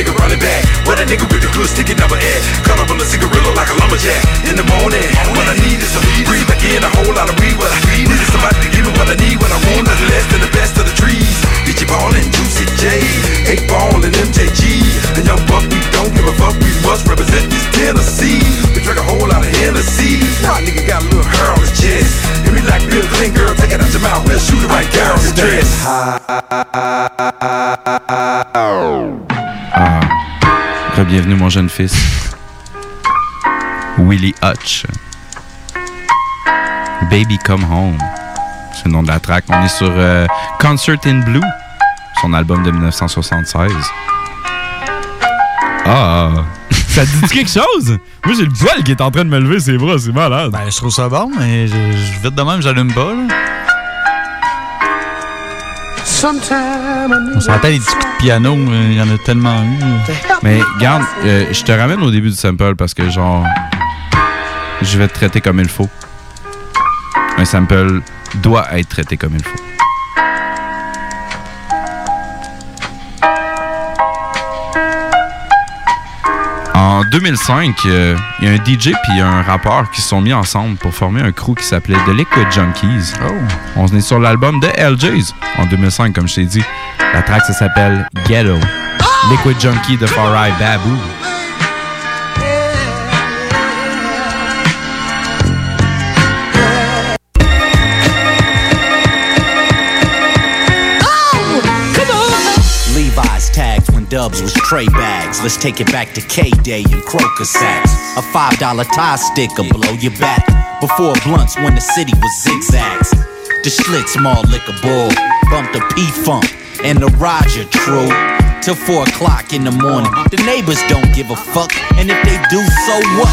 nigga running back. What a nigga with the good sticky number at. Cut up on a cigarillo like a lumberjack. In the morning, what I need is some breathe again, a whole lot of weed. What I need is somebody to give me what I need. What I want is less than the best of the trees. Bitchy ballin', Juicy J, eight ball and MJG. And young buck, we don't give a fuck. We must represent this Tennessee. We drink a whole lot of Hennessy. Nah, nigga got a little hair on his chest. Hit me like Bill Clinton, girl, take it out your mouth. We'll shoot it right down his dress. Ah, bienvenue mon jeune fils. Willie Hutch. Baby Come Home. C'est le nom de la track. On est sur euh, Concert in Blue, son album de 1976. Ah! (laughs) Ça te dit quelque chose? Moi, j'ai le poil qui est en train de me lever ses bras, c'est malade. Ben, je trouve ça bon, mais je, je- vite de j'allume pas. Là. On s'entend les petits coups de piano, euh, il y en a tellement eu. Mais garde, euh, je te ramène au début du sample parce que genre, je vais te traiter comme il faut. Un sample doit être traité comme il faut. En 2005, euh, il y a un DJ puis un rappeur qui se sont mis ensemble pour former un crew qui s'appelait The Liquid Junkies. On est sur l'album de LJ's en 2005, comme je t'ai dit. La track, ça s'appelle Ghetto. Liquid Junkie de Far Eye Babu. Dubs was tray bags. Let's take it back to K Day and Croker sacks. A five dollar tie sticker blow your back. Before blunts when the city was zigzags. The Schlitt small liquor bull bumped the P Funk and the Roger True. Till four o'clock in the morning. The neighbors don't give a fuck, and if they do, so what?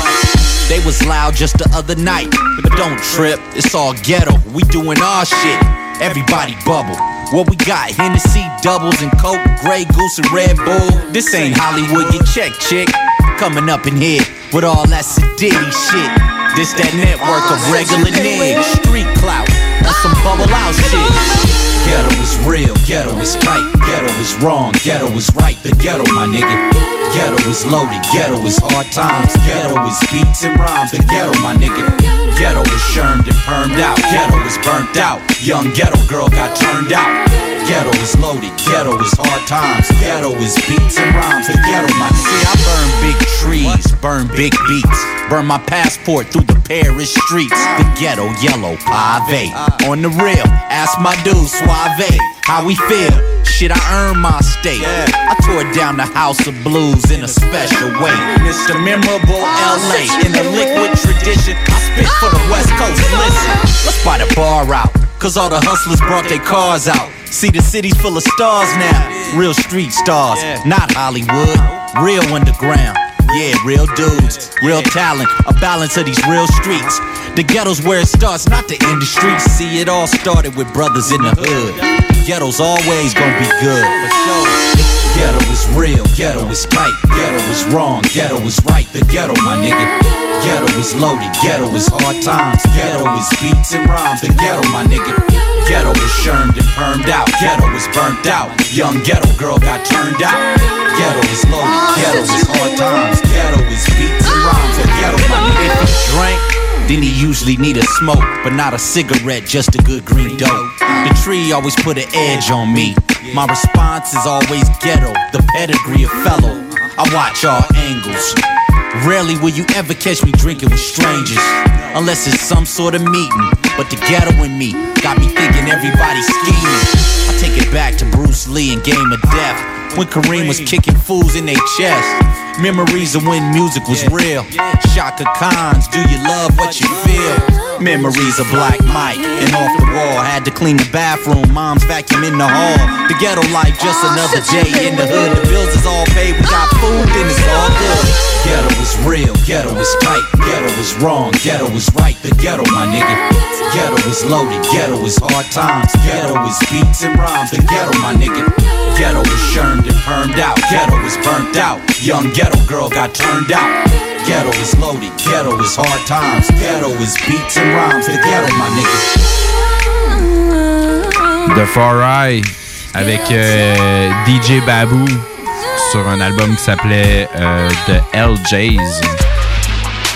They was loud just the other night, but don't trip, it's all ghetto. We doing our shit. Everybody bubble. What we got? Hennessy, doubles, and Coke, Grey Goose, and Red Bull. This ain't Hollywood, you check, chick. Coming up in here with all that sedity shit. This that network of regular niggas. Street clout on some bubble out shit. Ghetto is real, ghetto is tight, ghetto is wrong, ghetto is right. The ghetto, my nigga. Ghetto is loaded, ghetto is hard times, ghetto is beats and rhymes. The ghetto, my nigga. Ghetto is shermed and permed out, ghetto is burnt out. Young ghetto girl got turned out. Ghetto is loaded, ghetto is hard times, ghetto is beats and rhymes. The ghetto, my see, I burn big trees, burn big beats, burn my passport through the Paris streets. The ghetto yellow pave on the real. Ask my dude Suave how we feel. Shit, I earned my state. I tore down the house of blues in a special way. Mr. Memorable LA in the liquid tradition. I spit for the West Coast. Listen, let's buy the bar out. Cause all the hustlers brought their cars out. See, the city's full of stars now. Real street stars, not Hollywood. Real underground. yeah, real dudes, real talent, a balance of these real streets. The ghetto's where it starts, not the industry. See, it all started with brothers in the hood. Ghetto's always gonna be good. For sure. Ghetto is real, ghetto is tight, ghetto is wrong, ghetto is right. The ghetto, my nigga. Ghetto is loaded, ghetto is hard times, ghetto is beats and rhymes. The ghetto, my nigga. Ghetto is churned and permed out, ghetto is burnt out. Young ghetto girl got turned out. Ghetto is loaded, ghetto is hard times, ghetto is beats and rhymes. The ghetto, my nigga. If you drink, then he usually need a smoke, but not a cigarette, just a good green dope. The tree always put an edge on me. My response is always ghetto, the pedigree of fellow. I watch all angles. Rarely will you ever catch me drinking with strangers, unless it's some sort of meeting. But the ghetto in me got me thinking everybody's scheming. Take it back to Bruce Lee and Game of Death, when Kareem was kicking fools in their chest. Memories of when music was real. Shaka Khan's, do you love what you feel? Memories of Black Mike and off the wall. Had to clean the bathroom, mom's vacuum in the hall. The ghetto life, just another day in the hood. The bills is all paid, we got food and it's all good. Ghetto is real, ghetto is tight, ghetto is wrong, ghetto is right. The ghetto, my nigga. Ghetto is loaded, ghetto is hard times, ghetto is beats and rhymes. The ghetto, my nigga. Ghetto is churned and permed out, ghetto is burnt out. Young ghetto girl got turned out. Ghetto is loaded, ghetto is hard times, ghetto is beats and rhymes. The ghetto, my nigga. The Far Eye avec euh, DJ Baboo sur un album qui s'appelait euh, The LJs.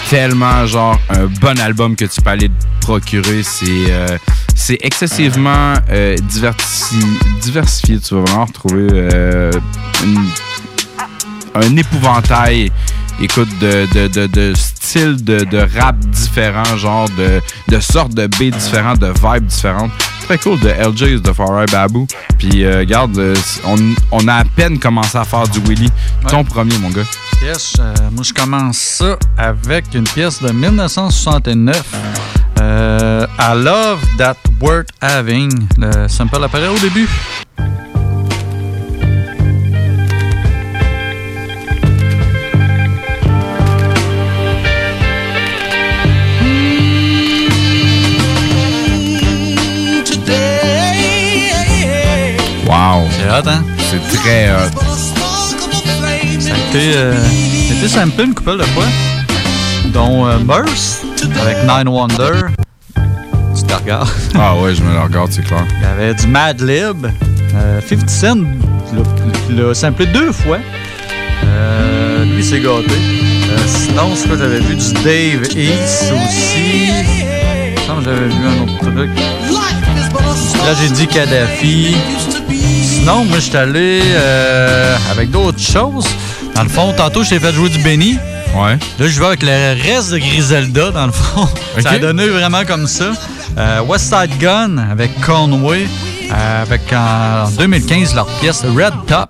Tellement genre un bon album que tu peux aller te procurer. C'est euh, c'est excessivement euh, diversifié. Tu vas vraiment retrouver euh, un épouvantail. Écoute, de, de, styles de, rap différents, genre de, de sortes de beats différents, de vibes différentes. Très cool, de LJ's, de Far Eye Baboo. Puis, euh, regarde, euh, on, on a à peine commencé à faire du Willy. Ton premier, mon gars. Yes, euh, moi je commence ça avec une pièce de 1969. Euh, I Love That Worth Having. Le sample apparaît au début. Wow. C'est hot, hein? C'est très hot. Ça a été, euh, ça a été samplé une couple de fois, dont euh, Burst avec Nine Wonder. Tu te regardes. (laughs) Ah ouais, je me le regarde, c'est clair. Il y avait du Mad Lib. Euh, 50 Cent l'a- l'a samplé deux fois. Euh, lui, s'est gâté. Euh, sinon, c'est quoi j'avais vu? Du Dave East aussi. Que j'avais vu un autre truc. Tragédie Kadhafi. Sinon, moi, je suis allé euh, avec d'autres choses. Dans le fond, tantôt, je t'ai fait jouer du Benny. Ouais. Là, je vais avec le reste de Griselda, dans le fond. Ça a donné vraiment comme ça. Euh, West Side Gun avec Conway. euh, avec en 2015 leur pièce Red Top.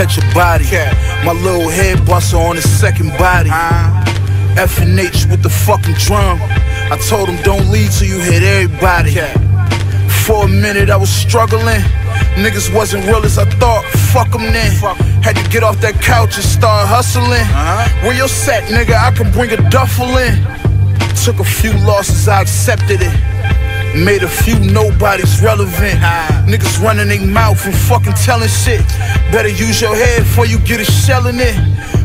Catch a body. My little head buster on his second body. Uh-huh. F and H with the fucking drum. I told him don't leave till you hit everybody. For a minute I was struggling. Niggas wasn't real as I thought. Fuck them then. Had to get off that couch and start hustling. Uh-huh. Where you set, nigga? I can bring a duffel in. Took a few losses, I accepted it. Made a few nobodies relevant. Uh-huh. Niggas running their mouth and fucking telling shit. Better use your head before you get a shell in it.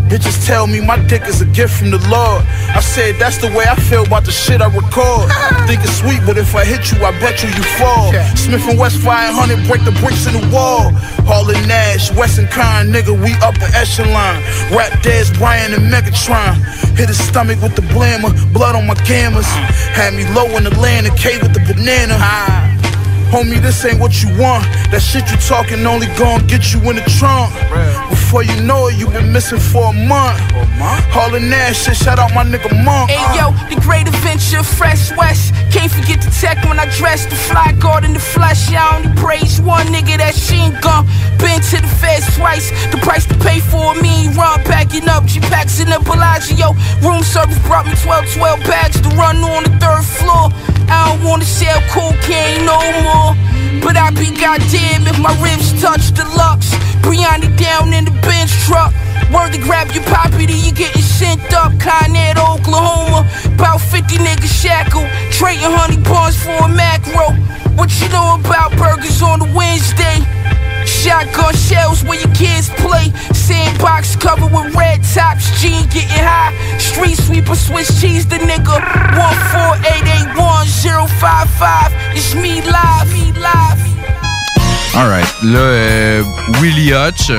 Bitches tell me my dick is a gift from the Lord. I said that's the way I feel about the shit I record. Think it's sweet, but if I hit you, I bet you you fall. Smith and West 500 break the bricks in the wall. Harlan Nash, Weston Kine, nigga, we up upper echelon. Rap Dez, Brian and Megatron. Hit his stomach with the blammer, blood on my cameras. Had me low in the land, a K with the banana. Homie, this ain't what you want. That shit you talking only gon' get you in the trunk. Before you know it, you been missing for a month. Hauling that shit, shout out my nigga Monk. Hey yo, uh. the great adventure, fresh west. Can't forget the tech when I dress the fly guard in the flesh. I only praise one nigga that sheen gun. Been to the feds twice. The price to pay for me, run packing up. G packs in the Bellagio. Room service brought me 12, 12 bags to run on the third floor. I don't wanna sell cocaine no more. But I be goddamn if my ribs touch the lux. Brianna down in the bench truck. Word to grab your property, you getting sent up. Con Oklahoma. About 50 niggas shackled. Trading honey buns for a macro. What you know about burgers on a Wednesday? Shotgun shells where your kids play. Sandbox covered with red tops. Gene getting high. Street sweeper, Swiss cheese the nigga. 14881 It's me live, me live. Alright, là, euh, Willie Hutch,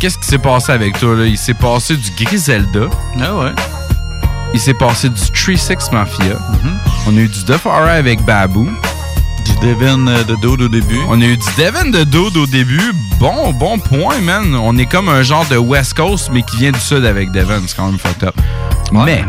qu'est-ce qui s'est passé avec toi? Là? Il s'est passé du Griselda. Ah ouais. Il s'est passé du 3-6 Mafia. On a eu du Duff avec Babou. Du Devin euh, de Dodo au début. On a eu du Devin de Dodo au début. Bon, bon point, man. On est comme un genre de West Coast, mais qui vient du sud avec Devin. C'est quand même fucked up. Mais,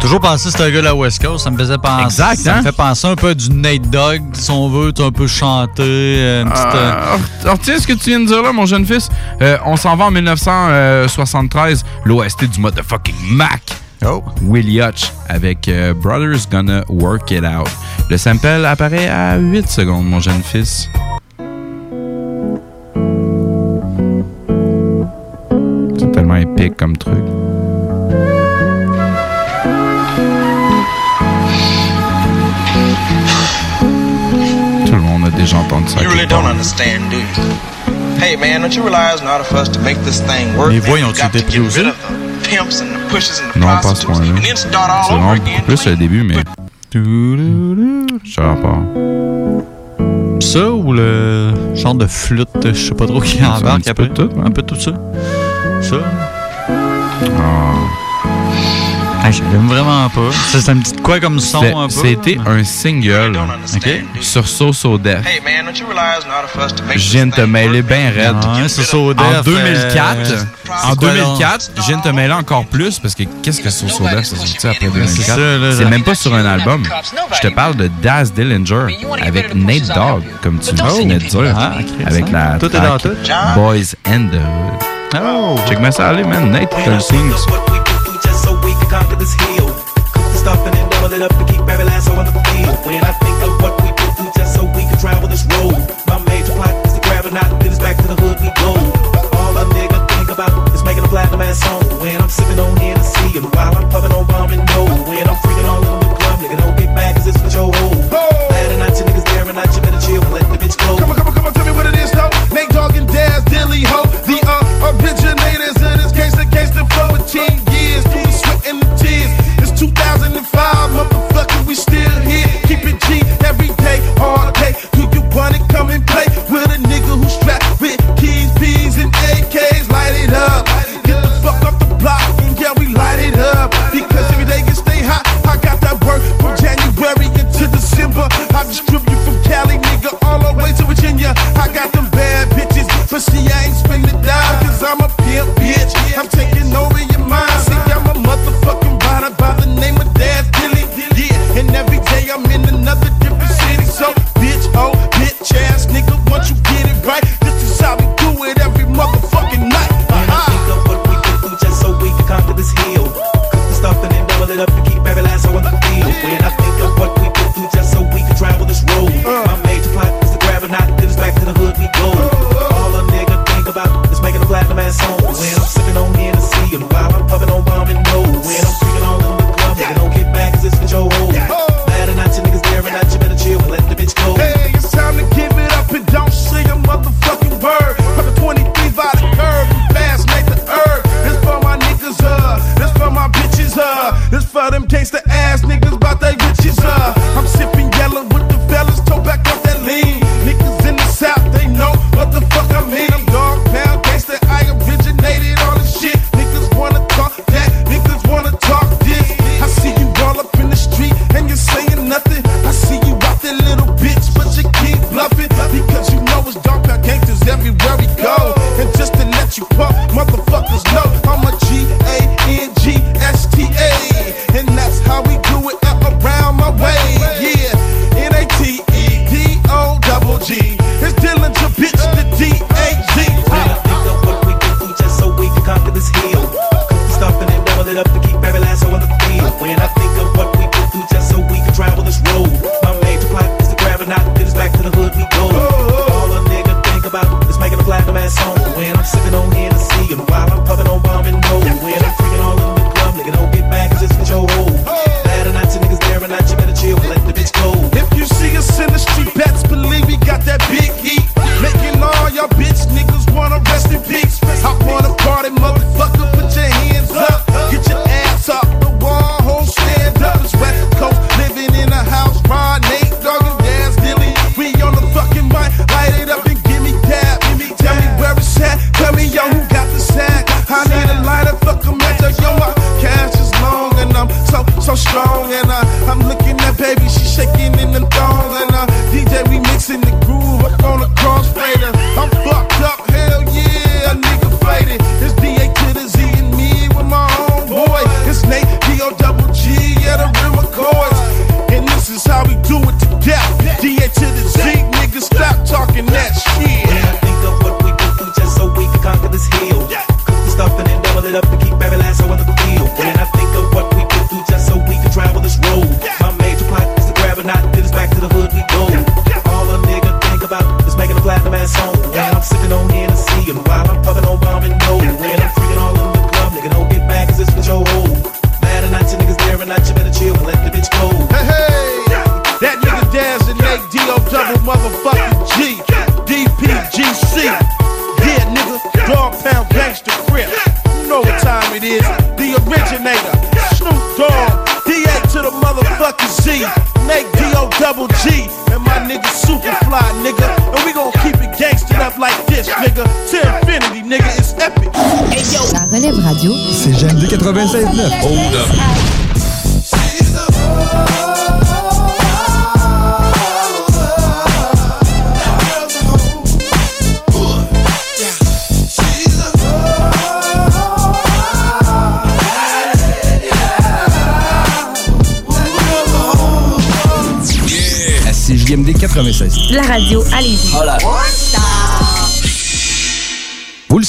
Toujours pensé que c'était un gars de la West Coast, ça me faisait penser. Exact, Ça hein? me fait penser un peu à du Nate Dogg, si on veut, tu un peu chanté. euh, Une petite, euh, Euh, retiens ce que tu viens de dire là, mon jeune fils. Euh, on s'en va en 1973, l'OST du motherfucking Mac. Oh. Willie Hutch avec euh, Brothers Gonna Work It Out. Le sample apparaît à 8 secondes, mon jeune fils. C'est tellement épique comme truc. Tout le monde a déjà entendu ça. You really don't understand, do you? Hey man, don't you realize in order for us to make this thing work, Mais voyons, tu t'es pris rid of the pimps and the pushes and the Non, pas ce point-là. and then start all C'est over vraiment again. beaucoup plus le début, mais. Sais pas. Ça ou le genre de flûte, je sais pas trop qui un embarque tout, Un peu tout ça. Ça. Ah. Ah, J'aime vraiment pas. Ça, C'est un petit quoi comme son un peu. C'était un single sur So So make Je viens de te mêler bien raide. Ouais, So So en Def, 2004, euh, en c'est quoi, 2004, je viens de te mêler encore plus parce que qu'est-ce que So So Def ça sorti après 2004 C'est même pas sur un album. Je te parle de Daz Dillinger avec Nate Dogg, comme tu venais de dire, Ah, ok, avec la Tout est dans tout. Boys and the Hood. Oh, check moi ça aller, man. Nate, t'as le signe. Conquer this and up to keep every last on the field. When I think of what we just so we can travel this road. My major plot is to grab a knot, it's back to the hood we go. All nigga think about is making a platinum ass song. When I'm sipping on Hennessy and while I'm puffing on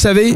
savez,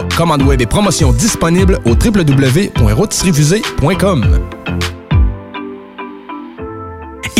Commande web et promotion disponible au www.rotisseriefusée.com.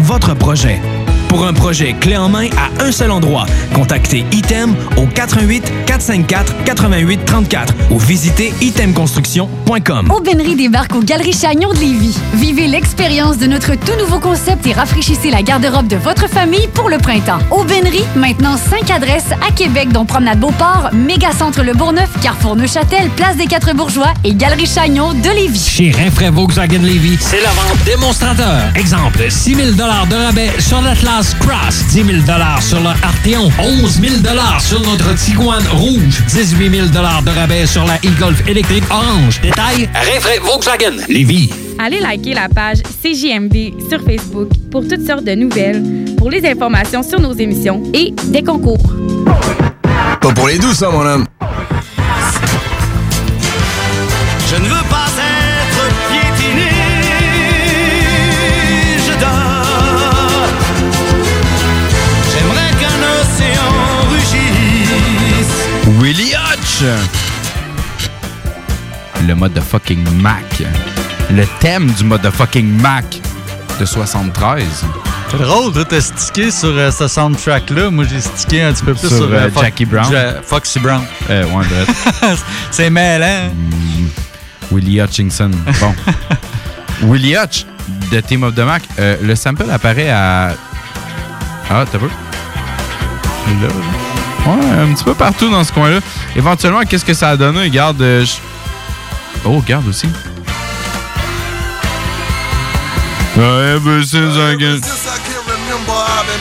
votre projet. Pour un projet clé en main à un seul endroit, contactez Item au 88 454 88 34 ou visitez itemconstruction.com. Aubainerie débarque aux Galeries Chagnon de Lévis. Vivez l'expérience de notre tout nouveau concept et rafraîchissez la garde-robe de votre famille pour le printemps. Aubainerie, maintenant 5 adresses à Québec, dont Promenade Beauport, Mégacentre Le Bourgneuf, Carrefour Neuchâtel, Place des Quatre Bourgeois et Galerie Chagnon de Lévis. Chez Rinfraie Volkswagen Lévis, c'est la vente démonstrateur. Exemple, 6 000 de rabais sur l'Atlas Cross, 10 000 sur le Arteon, 11 000 sur notre Tiguan Rouge, 18 000 de rabais sur la e-Golf électrique orange. Détail, Rinfraie Volkswagen Lévis. Allez liker la page CJMD sur Facebook pour toutes sortes de nouvelles, pour les informations sur nos émissions et des concours. Pas pour les doux, ça, mon homme. Hutch! Le motherfucking Mac. Le thème du motherfucking Mac de 73. C'est drôle, toi, t'as stické sur euh, ce soundtrack-là. Moi, j'ai stické un petit peu plus Sur, sur, euh, Fo- Jackie Brown. Ja- Foxy Brown. Euh, ouais. (laughs) C'est mêlant. Willie Hutchinson. Bon. (laughs) Willie Hutch de Team of the Mac. Euh, le sample apparaît à. Ah, t'as vu? Là. Ouais, un petit peu partout dans ce coin-là. Éventuellement, qu'est-ce que ça a donné? Regarde. euh, je- Oh, regarde aussi. Ever since I can...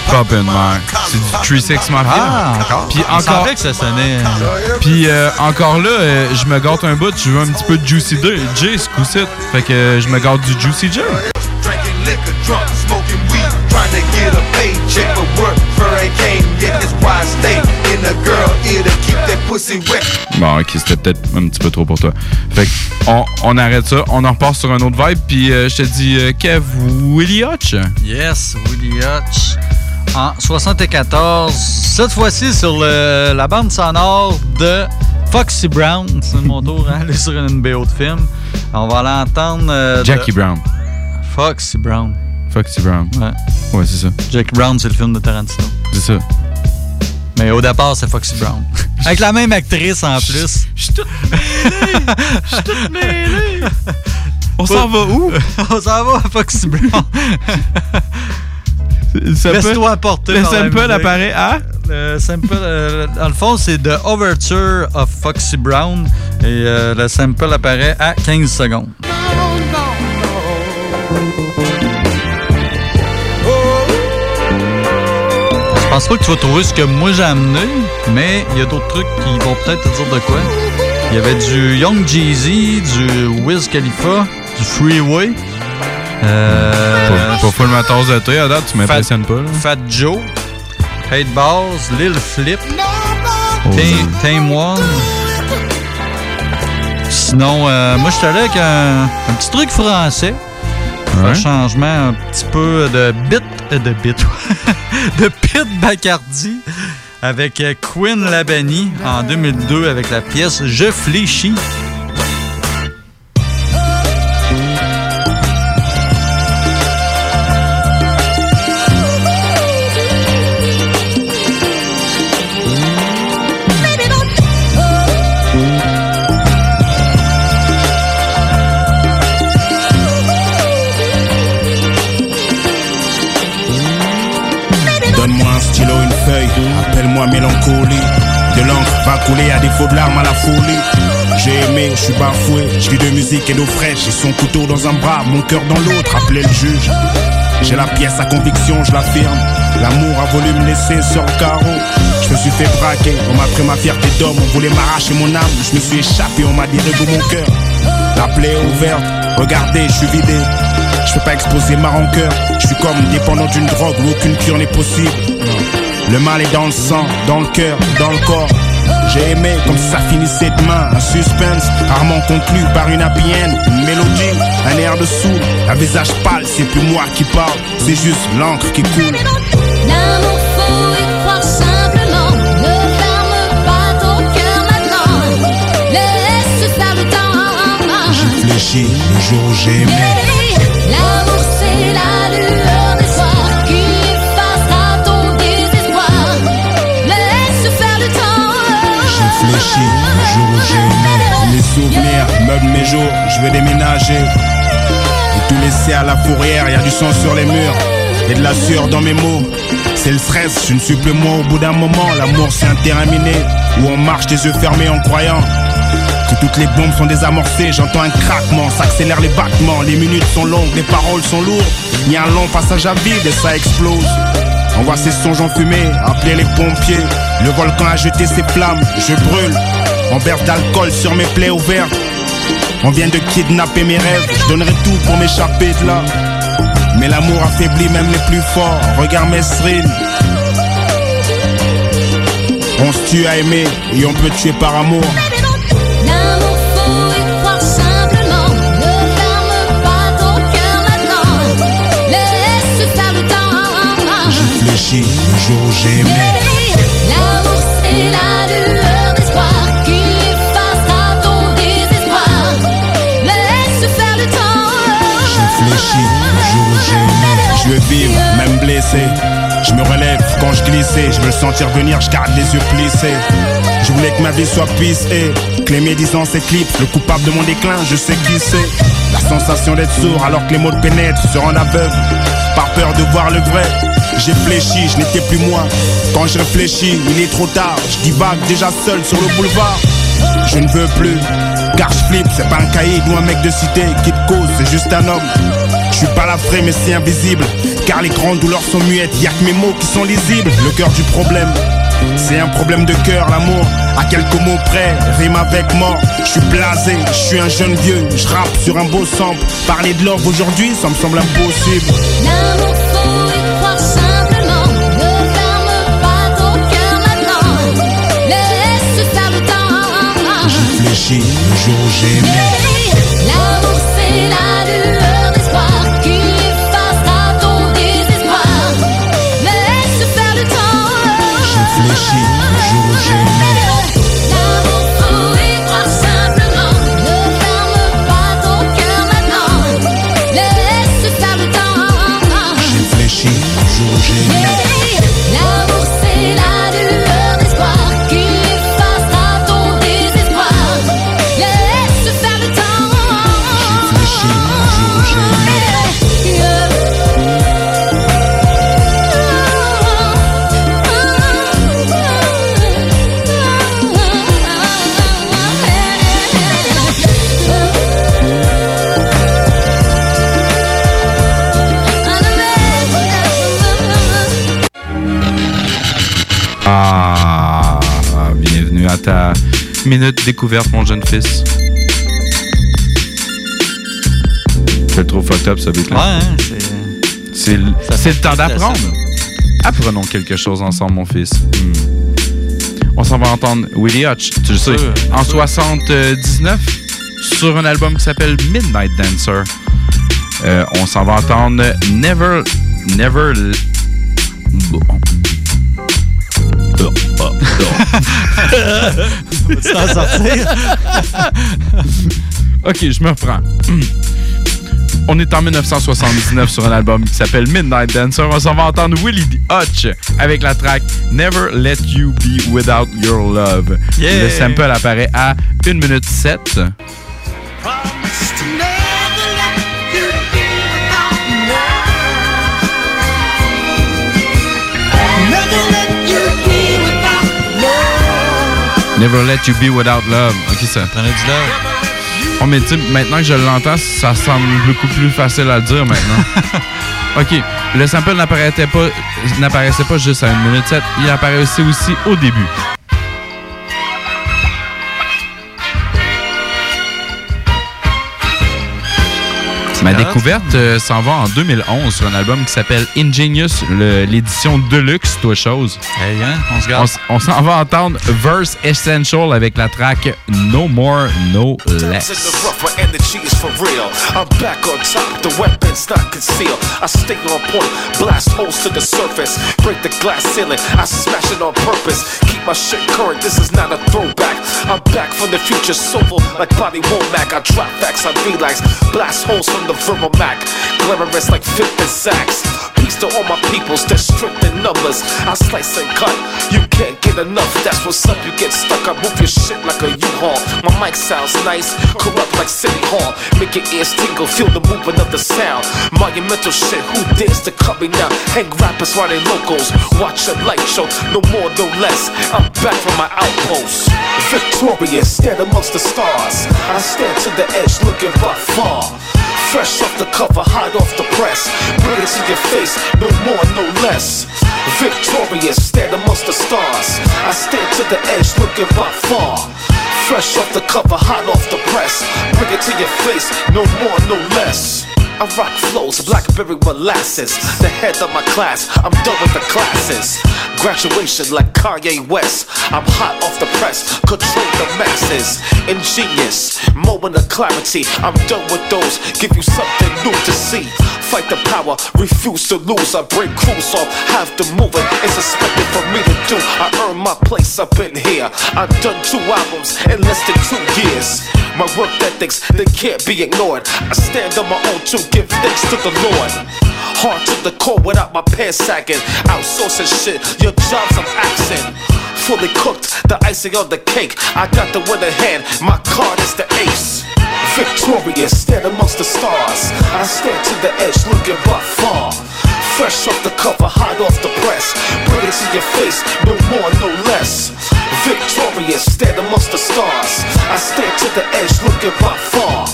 Pop in my... C'est du 3-6 Mafia. Ah, encore? Puis encore... que ça sonnait. Puis euh, encore là, euh, je me gâte un bout, je veux un petit peu de Juicy J, ce coup-ci. Fait que euh, je me gâte du Juicy J. a paycheck, but work for ain't came yet. That's why I stay in the girl ear to keep that pussy wet. Bon, ok, c'était peut-être un petit peu trop pour toi. Fait que on, on arrête ça, on en repart sur un autre vibe, puis euh, je te dis, euh, Kev, Willie Hutch? Yes, Willie Hutch. En 74, cette fois-ci sur le- la bande sonore de Foxy Brown. C'est mon tour à aller sur une BO de film. On va l'entendre. euh, de- Jackie Brown. Foxy Brown. Foxy Brown. Ouais. Ouais, c'est ça. Jackie Brown, c'est le film de Tarantino. C'est ça. Mais au départ, c'est Foxy Brown. Avec la même actrice en plus. Je suis tout mêlé. Je suis tout mêlé. On s'en va où? On s'en va à Foxy Brown. Laisse-toi apporter. Le sample apparaît à? Le sample, euh, dans le fond, c'est The Overture of Foxy Brown. Et euh, le sample apparaît à 15 secondes. Je pense pas que tu vas trouver ce que moi j'ai amené, mais il y a d'autres trucs qui vont peut-être te dire de quoi. Il y avait du Young Jeezy, du Wiz Khalifa, du Freeway. Euh, Pas, pas full ma tasse de thé, à date, tu m'impressionnes pas. Là. Fat Joe, Hate Balls, Lil Flip, Oh, Tame- One. Sinon, euh, moi, je suis allé avec un, un petit truc français. Ouais. Un changement un petit peu de bit, euh, de bit, (laughs) de Pete Bacardi avec euh, Quinn Labani en 2002 avec la pièce Je fléchis. Appelle-moi mélancolie. De l'encre va couler à défaut de larmes à la folie. J'ai aimé, je suis bafoué, je vis de musique et d'eau fraîche. J'ai son couteau dans un bras, mon cœur dans l'autre, appelez le juge. J'ai la pièce à conviction, je l'affirme. L'amour a voulu me laisser sur le carreau. Je me suis fait braquer, on m'a pris ma fierté d'homme, on voulait m'arracher mon âme. Je me suis échappé, on m'a dit de mon cœur. La plaie est ouverte, regardez, je suis vidé. Je peux pas exposer ma rancœur. Je suis comme dépendant d'une drogue où aucune cure n'est possible. Le mal est dans le sang, dans le cœur, dans le corps. J'ai aimé comme ça finissait demain. Un suspense rarement conclu par une end. Une mélodie, un air de soul. Un visage pâle, c'est plus moi qui parle. C'est juste l'encre qui coule. L'amour faut y croire simplement. Ne ferme pas ton cœur maintenant. Laisse faire le temps. J'ai fléchi le jour où j'ai aimé. J'ai fléchi le jour où j'ai aimé. Les souvenirs meublent mes jours, je vais déménager. Et tout laisser à la fourrière, y a du sang sur les murs. Et de la sueur dans mes mots. C'est le stress, je ne suis plus moi au bout d'un moment. L'amour c'est un terrain miné où on marche les yeux fermés en croyant que toutes les bombes sont désamorcées. J'entends un craquement, s'accélèrent les battements. Les minutes sont longues, les paroles sont lourdes. Il y a un long passage à vide et ça explose. On voit ces songes en fumée, appeler les pompiers. Le volcan a jeté ses flammes, je brûle. On verse d'alcool sur mes plaies ouvertes. On vient de kidnapper mes rêves, je donnerai tout pour m'échapper de là. Mais l'amour affaiblit même les plus forts. Regarde mes strings. On se tue à aimer et on peut tuer par amour. Jour où j'ai aimé. L'amour c'est la lueur d'espoir qui effacera ton désespoir. Laisse faire le temps. J'ai fléchi le jour. Je veux vivre, même blessé. Je me relève quand je glissais. Je veux le sentir venir, je garde les yeux plissés. Je voulais que ma vie soit pissée. Que les médisants s'éclipsent. Le coupable de mon déclin, je sais qui c'est. La sensation d'être sourd alors que les mots pénètrent. Se rendre aveugle. Par peur de voir le vrai. J'ai fléchi, je n'étais plus moi. Quand je réfléchis, il est trop tard. Je divague déjà seul sur le boulevard. Je ne veux plus, car je flippe, c'est pas un cahier ou un mec de cité qui te cause, c'est juste un homme. Je suis pas la vraie, mais c'est invisible, car les grandes douleurs sont muettes, y a que mes mots qui sont lisibles. Le cœur du problème, c'est un problème de cœur, l'amour. À quelques mots près, rime avec mort. Je suis blasé, je suis un jeune vieux, je rappe sur un beau sample. Parler de l'or aujourd'hui, ça me semble impossible. Fléchi le jour où j'ai aimé. L'amour c'est la lueur d'espoir qui effacera ton désespoir. Laisse faire le temps. Minute découverte, mon jeune fils. Le trouve fucked up, ce beat Ouais, hein, c'est. C'est le c'est le temps d'apprendre. Apprenons quelque chose ensemble, mon fils. Hmm. On s'en va entendre Willie Hutch, tu le sais, Sûr, en sûr. 79, sur un album qui s'appelle Midnight Dancer. Euh, on s'en va entendre Never... Never... L- (laughs) (laughs) T'en sortir? (laughs) ok, je me reprends. (clears throat) On est en 1979 sur un album qui s'appelle Midnight Dancer. On s'en va entendre Willie Hutch avec la track Never Let You Be Without Your Love. Yeah. Le sample apparaît à 1 minute 7. Never Let You Be Without Love. Ok, ça. Prenez du love. Oh, mais tu sais, maintenant que je l'entends, ça semble beaucoup plus facile à dire maintenant. (laughs) ok, le sample n'apparaissait pas, n'apparaissait pas juste à 1 minute 7, il apparaissait aussi au début. Ma découverte euh, s'en va en 2011 sur un album qui s'appelle Ingenious, l'édition Deluxe, toi chose. Hey, hein, on se On, garde. s- on s'en va entendre Verse Essential avec la track No More, No Less. the rough where energy is for real. I'm back on top, the weapon's not concealed. I stay on point, blast holes to the surface, break the glass ceiling. I smash it on purpose, keep my shit current. This is not a throwback. I'm back from the future, soulful like Bobby Womack. I drop facts, I relax, blast holes from the verbal Mac, glamorous like Fifth and Saks. Peace to all my peoples, they're strict in numbers. I slice and cut, you can't get enough. That's what's up, you get stuck. I move your shit like a U-Haul. My mic sounds nice, corrupt like City Hall. Make your ears tingle, feel the movement of the sound. Monumental shit, who dares to cut me now? Hang rappers while they locals. Watch a light show, no more, no less. I'm back from my outpost. Victorious, stand amongst the stars. I stand to the edge, looking by far. Fresh off the cover, hot off the press. Bring it to your face, no more, no less. Victorious, stand amongst the stars. I stand to the edge, looking by far. Fresh off the cover, hot off the press. Bring it to your face, no more, no less. I rock flows, blackberry molasses. The head of my class, I'm done with the classes. Graduation like Kanye West. I'm hot off the press, control the masses. Ingenious, moment of clarity. I'm done with those, give you something new to see. Fight the power, refuse to lose. I break crews off, have to move it. It's expected for me to do. I earn my place up in here. I've done two albums in less than two years. My work ethics, they can't be ignored. I stand on my own to give thanks to the Lord. Hard to the core without my pants sagging. Outsourcing shit, your jobs I'm axing. Fully cooked, the icing on the cake. I got the winning hand, my card is the ace. Victorious, stand amongst the stars. I stand to the edge, looking by far. Fresh off the cover, hot off the press. Bring it to your face, no more, no less. Victorious, stand amongst the stars. I stand to the edge, looking by far.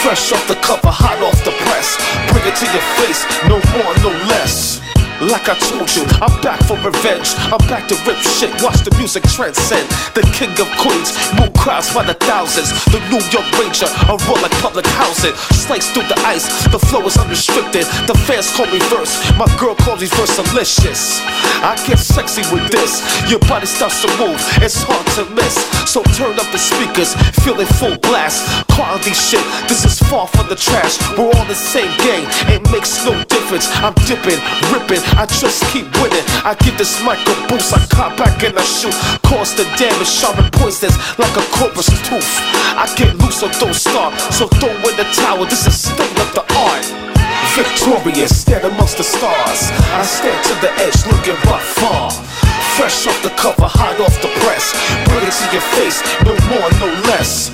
Fresh off the cover, hot off the press. Bring it to your face, no more, no less. Like I told you, I'm back for revenge. I'm back to rip shit, watch the music transcend. The king of queens, move crowds by the thousands. The New York Ranger, I roll like public housing. Slice through the ice, the flow is unrestricted. The fans call me verse, my girl calls me verse delicious. I get sexy with this, your body starts to move, it's hard to miss. So turn up the speakers, feel it full blast. Quality shit, this is far from the trash. We're all the same gang, it makes no difference. I'm dipping, ripping, I just keep winning. I give this mic a boost, I cop back and I shoot. Cause the damage, sharp and poisonous like a corpus tooth. I get loose, so don't start. So throw in the towel, this is state of the art. Victorious, stand amongst the stars. I stand to the edge, looking by far. Fresh off the cover, hot off the press. Bring it to your face, no more, no less.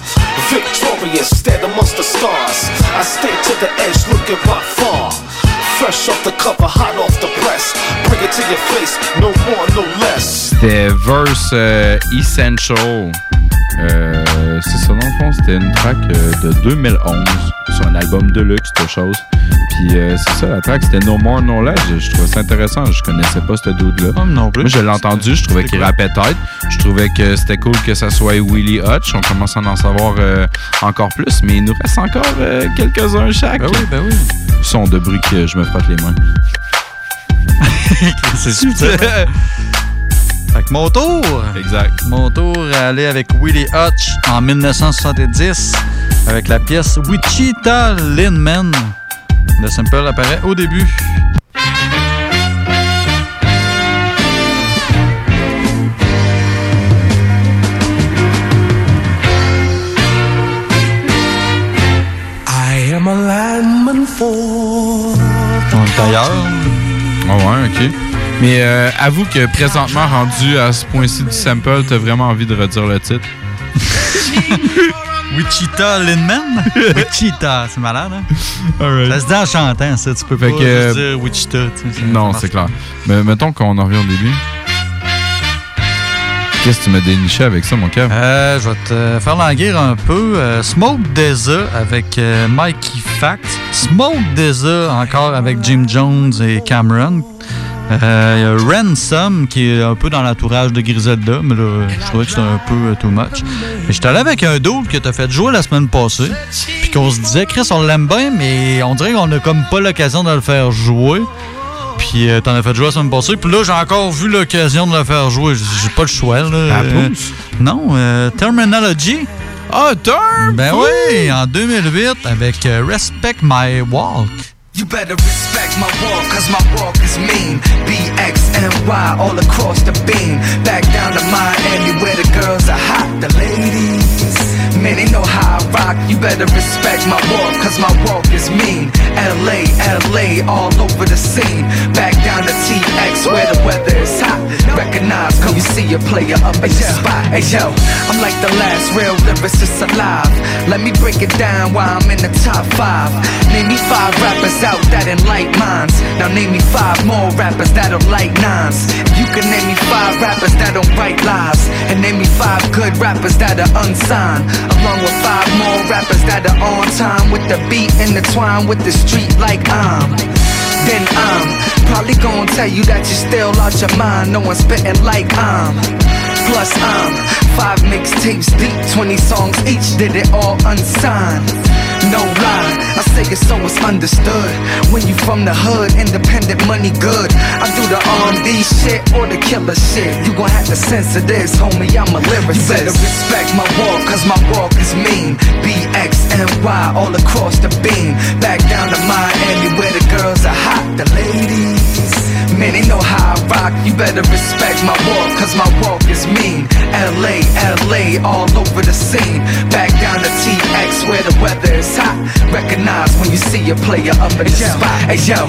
Victorious, stand amongst the stars. I stand to the edge, looking by far. Fresh off the cover, hot off the press. Bring it to your face, no more, no less. C'était Verse euh, Essential. Euh, c'est ça, dans le fond, c'était une track euh, de 2011 sur un album Deluxe, cette chose. Puis euh, c'est ça, la track, c'était No More, No Less. Je, je trouvais ça intéressant. Je connaissais pas ce dude-là. non plus. Moi, je l'ai entendu. Je trouvais qu'il rappait tête. Je trouvais que c'était cool que ça soit Willie Hutch. On commence à en savoir euh, encore plus. Mais il nous reste encore euh, quelques-uns chaque. Ben oui, ben oui. Son de bruit que je me frotte les mains. (laughs) C'est super. (laughs) Fait que mon tour. Exact. Mon tour à aller avec Willie Hutch en 1970 avec la pièce Wichita Linman. Le sample apparaît au début. I am a lineman for. On est ailleurs. Ah ouais, ok. Mais euh, avoue que présentement, rendu à ce point-ci du sample, t'as vraiment envie de redire le titre. (laughs) Wichita Linman? Wichita, c'est malade, hein? Alright. Ça se dit en chantant, ça. Tu peux Fait pas que, juste dire Wichita. tu sais, Non, c'est clair. Mais mettons qu'on en revient au début. Qu'est-ce que tu m'as déniché avec ça, mon cœur? Euh, je vais te faire languir un peu. Euh, Smoke Deza avec euh, Mikey Fact. Smoke Deza encore avec Jim Jones et Cameron. Euh, il y a Ransom qui est un peu dans l'entourage de Griselda, mais là, je trouvais que c'était un peu euh, too much. Et j'étais allé avec un doute que t'as fait jouer la semaine passée, puis qu'on se disait, Chris, on l'aime bien, mais on dirait qu'on a comme pas l'occasion de le faire jouer. Puis euh, t'en as fait jouer la semaine passée. Puis là, j'ai encore vu l'occasion de le faire jouer. J'ai pas le choix. Là. Euh, non, euh, Terminology. Ah, Term! Ben oui, en 2008 avec euh, Respect My Walk. You better respect my walk, cause my walk is mean. BXNY all across the beam. Back down to Miami where the girls are hot, the ladies. Man, they know how I rock. You better respect my walk, cause my walk is mean. LA, LA, all over the scene. Back down to TX where the weather is hot. Recognize when you see a player up in the spot. Hey yo, I'm like the last real lyricist alive. Let me break it down while I'm in the top five. Name me five rappers out that enlight minds. Now name me five more rappers that'll light nines. You can name me five rappers that don't write lies. And name me five good rappers that are unsigned. Along with five more rappers that are on time with the beat intertwined with the street like I'm. Then I'm probably gonna tell you that you're still out your mind. No one's spitting like I'm. Plus I'm five mixtapes deep, 20 songs each, did it all unsigned. No lie, I say it so it's understood. When you from the hood, independent money good. I do the R&B shit or the killer shit. You gon' have to censor this, homie. I'm a lyricist. You better respect my walk, cause my walk is mean. BXNY all across the beam. Back down to Miami where the girls are hot, the ladies. Man, they know how I rock. You better respect my walk, cause my walk is mean. LA, LA, all over the scene. Back down to TX where the weather is hot. Recognize when you see a player up in the spot. Hey yo,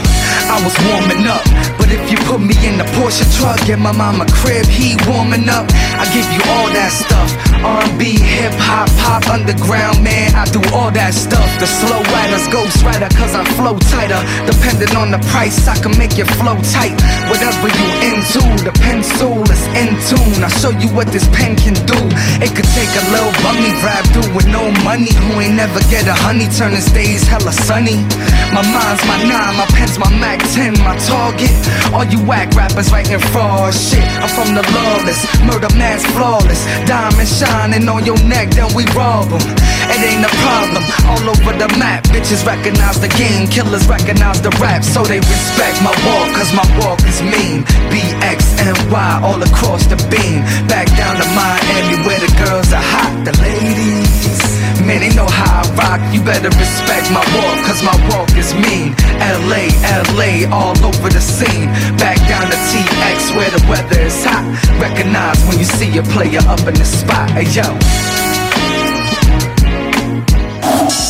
I was warming up. But if you put me in the Porsche truck, get my mama crib, he warming up. I give you all that stuff. R&B, hip hop, pop underground, man, I do all that stuff. The slow riders, ghost rider, cause I flow tighter. Depending on the price, I can make you flow tight. Whatever you into, the pencil is in tune. I'll show you what this pen can do. It could take a little bummy rap dude with no money who ain't never get a honey. Turn his days hella sunny. My mind's my nine, my pen's my Mac 10, my target. All you whack rappers writing fraud shit. I'm from the lawless, murder mass flawless. Diamond shining on your neck, then we rob 'em. It ain't a problem. All over the map, bitches recognize the game, killers recognize the rap, so they respect my walk, cause my walk is mean. BX and Y all across the beam. Back down to Miami where the girls are hot, the ladies. Man, they know how I rock. You better respect my walk, cause my walk is mean. LA, LA, all over the scene. Back down to TX where the weather is hot. Recognize when you see a player up in the spot. Hey yo.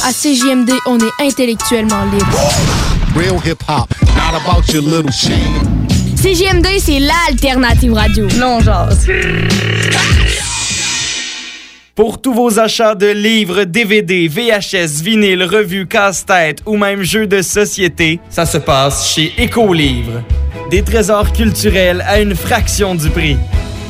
À CJMD, on est intellectuellement libre. Real hip hop, not about your little. CJMD, c'est l'alternative radio. Non, genre. Pour tous vos achats de livres, DVD, VHS, vinyle, revues, casse-tête ou même jeux de société, ça se passe chez Écolivre. Des trésors culturels à une fraction du prix.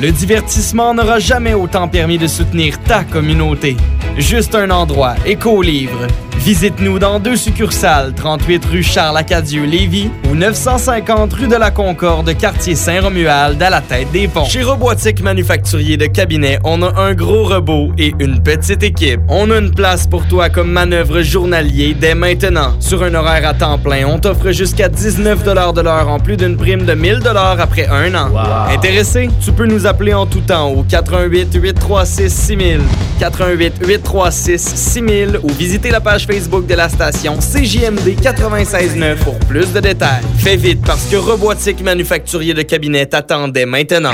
Le divertissement n'aura jamais autant permis de soutenir ta communauté. Juste un endroit, Écolivre. Visite-nous dans deux succursales, 38 rue Charles-Acadieux-Lévis ou 950 rue de la Concorde, quartier Saint-Romuald, à la tête des ponts. Chez Robotique Manufacturier de Cabinet, on a un gros robot et une petite équipe. On a une place pour toi comme manœuvre journalier dès maintenant. Sur un horaire à temps plein, on t'offre jusqu'à 19 de l'heure en plus d'une prime de 1000 après un an. Intéressé? Tu peux nous appeler en tout temps au 88 836 6000, 88 836 6000 ou visiter la page Facebook de la station CJMD 96.9 pour plus de détails. Fais vite parce que Robotique Manufacturier de Cabinet t'attendait maintenant.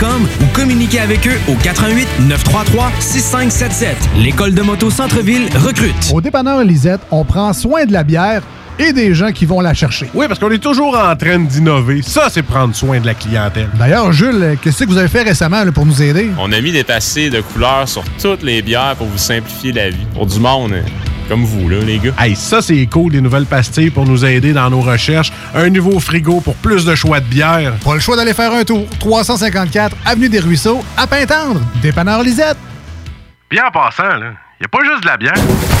ou communiquez avec eux au 88 933 6577. L'école de moto Centre-ville recrute. Au dépanneur Lisette, on prend soin de la bière et des gens qui vont la chercher. Oui, parce qu'on est toujours en train d'innover. Ça, c'est prendre soin de la clientèle. D'ailleurs, Jules, qu'est-ce que vous avez fait récemment là, pour nous aider? On a mis des passés de couleurs sur toutes les bières pour vous simplifier la vie. Pour du monde hein, comme vous, là, les gars. Hey, ça, c'est cool, des nouvelles pastilles pour nous aider dans nos recherches. Un nouveau frigo pour plus de choix de bière. Pas le choix d'aller faire un tour. 354 Avenue des Ruisseaux, à Pintendre. Dépanneur Lisette. Bien en passant, là, y a pas juste de la bière.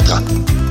Bertrand.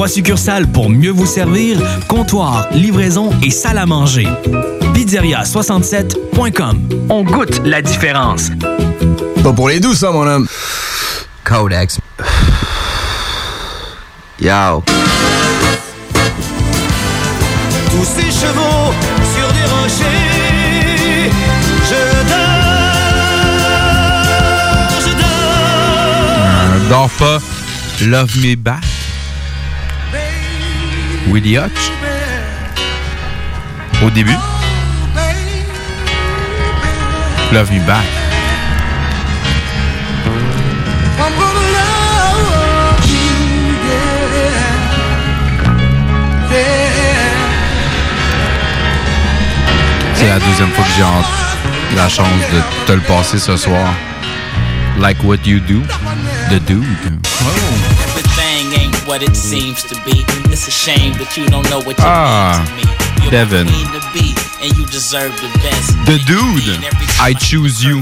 Trois succursales pour mieux vous servir, comptoir, livraison et salle à manger. Pizzeria67.com. On goûte la différence. Pas pour les doux, ça, mon homme. Codex. Yo. sous ses chevaux, sur des rochers. Je dors, je dors. Euh, dors pas. Love Me Back. Willie Hutch. Au début. Love Me Back. C'est la deuxième fois que j'ai la chance de te le passer ce soir. Like What You Do, The Dude. Ain't what it seems to be. It's a shame that you don't know what you Ah, mean to me. You're Devin. to be, and you deserve the best. The Dude, I Choose You.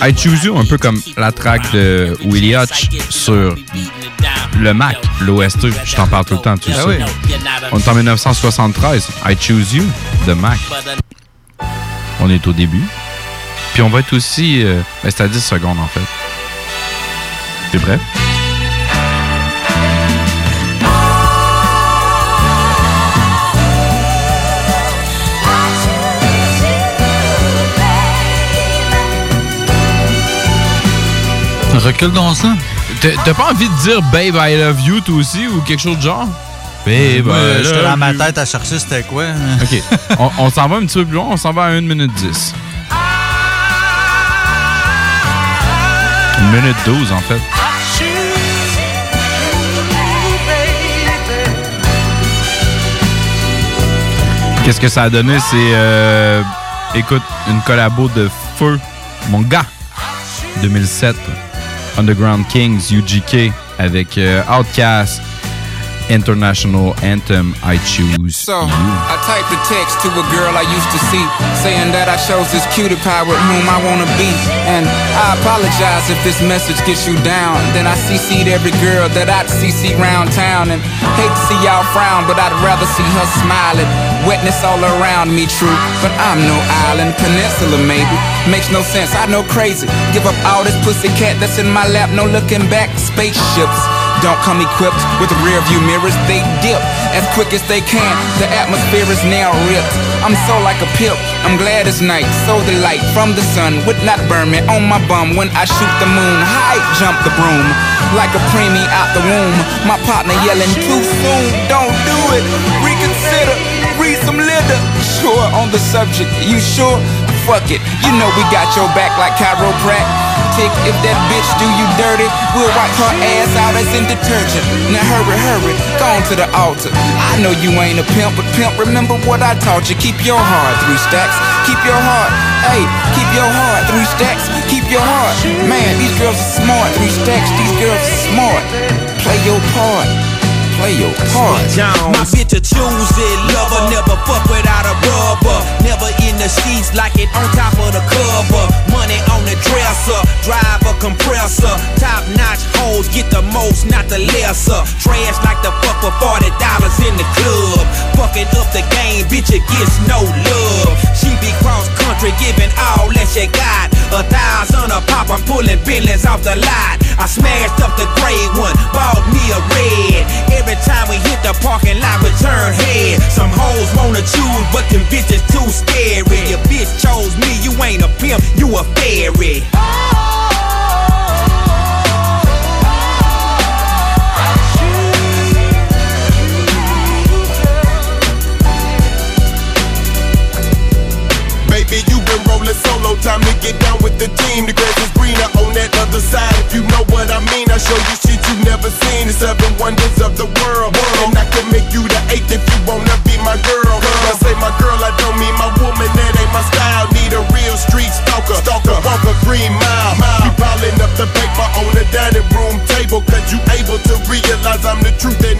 I Choose You, un peu comme la track de Willie Hutch sur le Mac, l'OST. Je t'en parle tout le temps, tu Ah sais. oui. On est en 1973. I Choose You, de Mac. On est au début. Puis on va être aussi... euh, ben, c'est à 10 secondes, en fait. T'es prêt? Recule dans ça. T'as pas envie de dire Babe, I love you, toi aussi, ou quelque chose de genre? Babe, I J'étais dans ma tête à chercher c'était quoi. OK. (laughs) on on s'en va un petit peu plus loin. On s'en va à 1 minute 10. 1 minute 12, en fait. Qu'est-ce que ça a donné? C'est, euh, écoute, une collabo de Feu, mon gars, 2007. Underground Kings, UGK, avec euh, Outkast, International Anthem, I Choose So, You. I typed a text to a girl I used to see, saying that I chose this cutie pie with whom I wanna be. And I apologize if this message gets you down. Then I CC'd every girl that I'd CC round town. And hate to see y'all frown, but I'd rather see her smiling. Wetness all around me, true. But I'm no island, peninsula maybe. Makes no sense, I know crazy. Give up all this pussy cat that's in my lap, no looking back. Spaceships. Don't come equipped with rear view mirrors, they dip as quick as they can. The atmosphere is now ripped. I'm so like a pimp. I'm glad it's night, so the light from the sun would not burn me on my bum when I shoot the moon. High jump the broom like a preemie out the womb. My partner yelling too soon. Don't do it. Reconsider. Read some litter. Sure on the subject. You sure? Fuck it. You know we got your back like chiropractic. If that bitch do you dirty, we'll wipe her ass out as in detergent. Now hurry, hurry, go on to the altar. I know you ain't a pimp, but pimp, remember what I taught you. Keep your heart, three stacks. Keep your heart, hey, keep your heart, three stacks. Keep your heart. Man, these girls are smart, three stacks. These girls are smart. Play your part. Play your part. My bitch a choose it, lover, never fuck without a rubber. Never in the sheets like it on top of the cover. Money on the dresser, drive a compressor. Top notch hoes get the most, not the lesser. Trash like the fuck for forty dollars in the club. Fucking up the game, bitch, it gets no love. She be cross country, giving all that she got. A thousand a pop, I'm pulling billions off the lot. I smashed up the gray one, bought me a red. Every time we hit the parking lot, we turn head. Some hoes wanna choose, but them bitches too scary. Your bitch chose me, you ain't a pimp, you a fairy. Baby, show you shit you never seen. The seven wonders of the world. And I can make you the eighth if you wanna be my girl. Cause I say my girl, I don't mean my woman, that ain't my style. Need a real street stalker. Stalker, walk a green mile. You piling up the paper on the dining room table. Cause you able to realize I'm the truth and.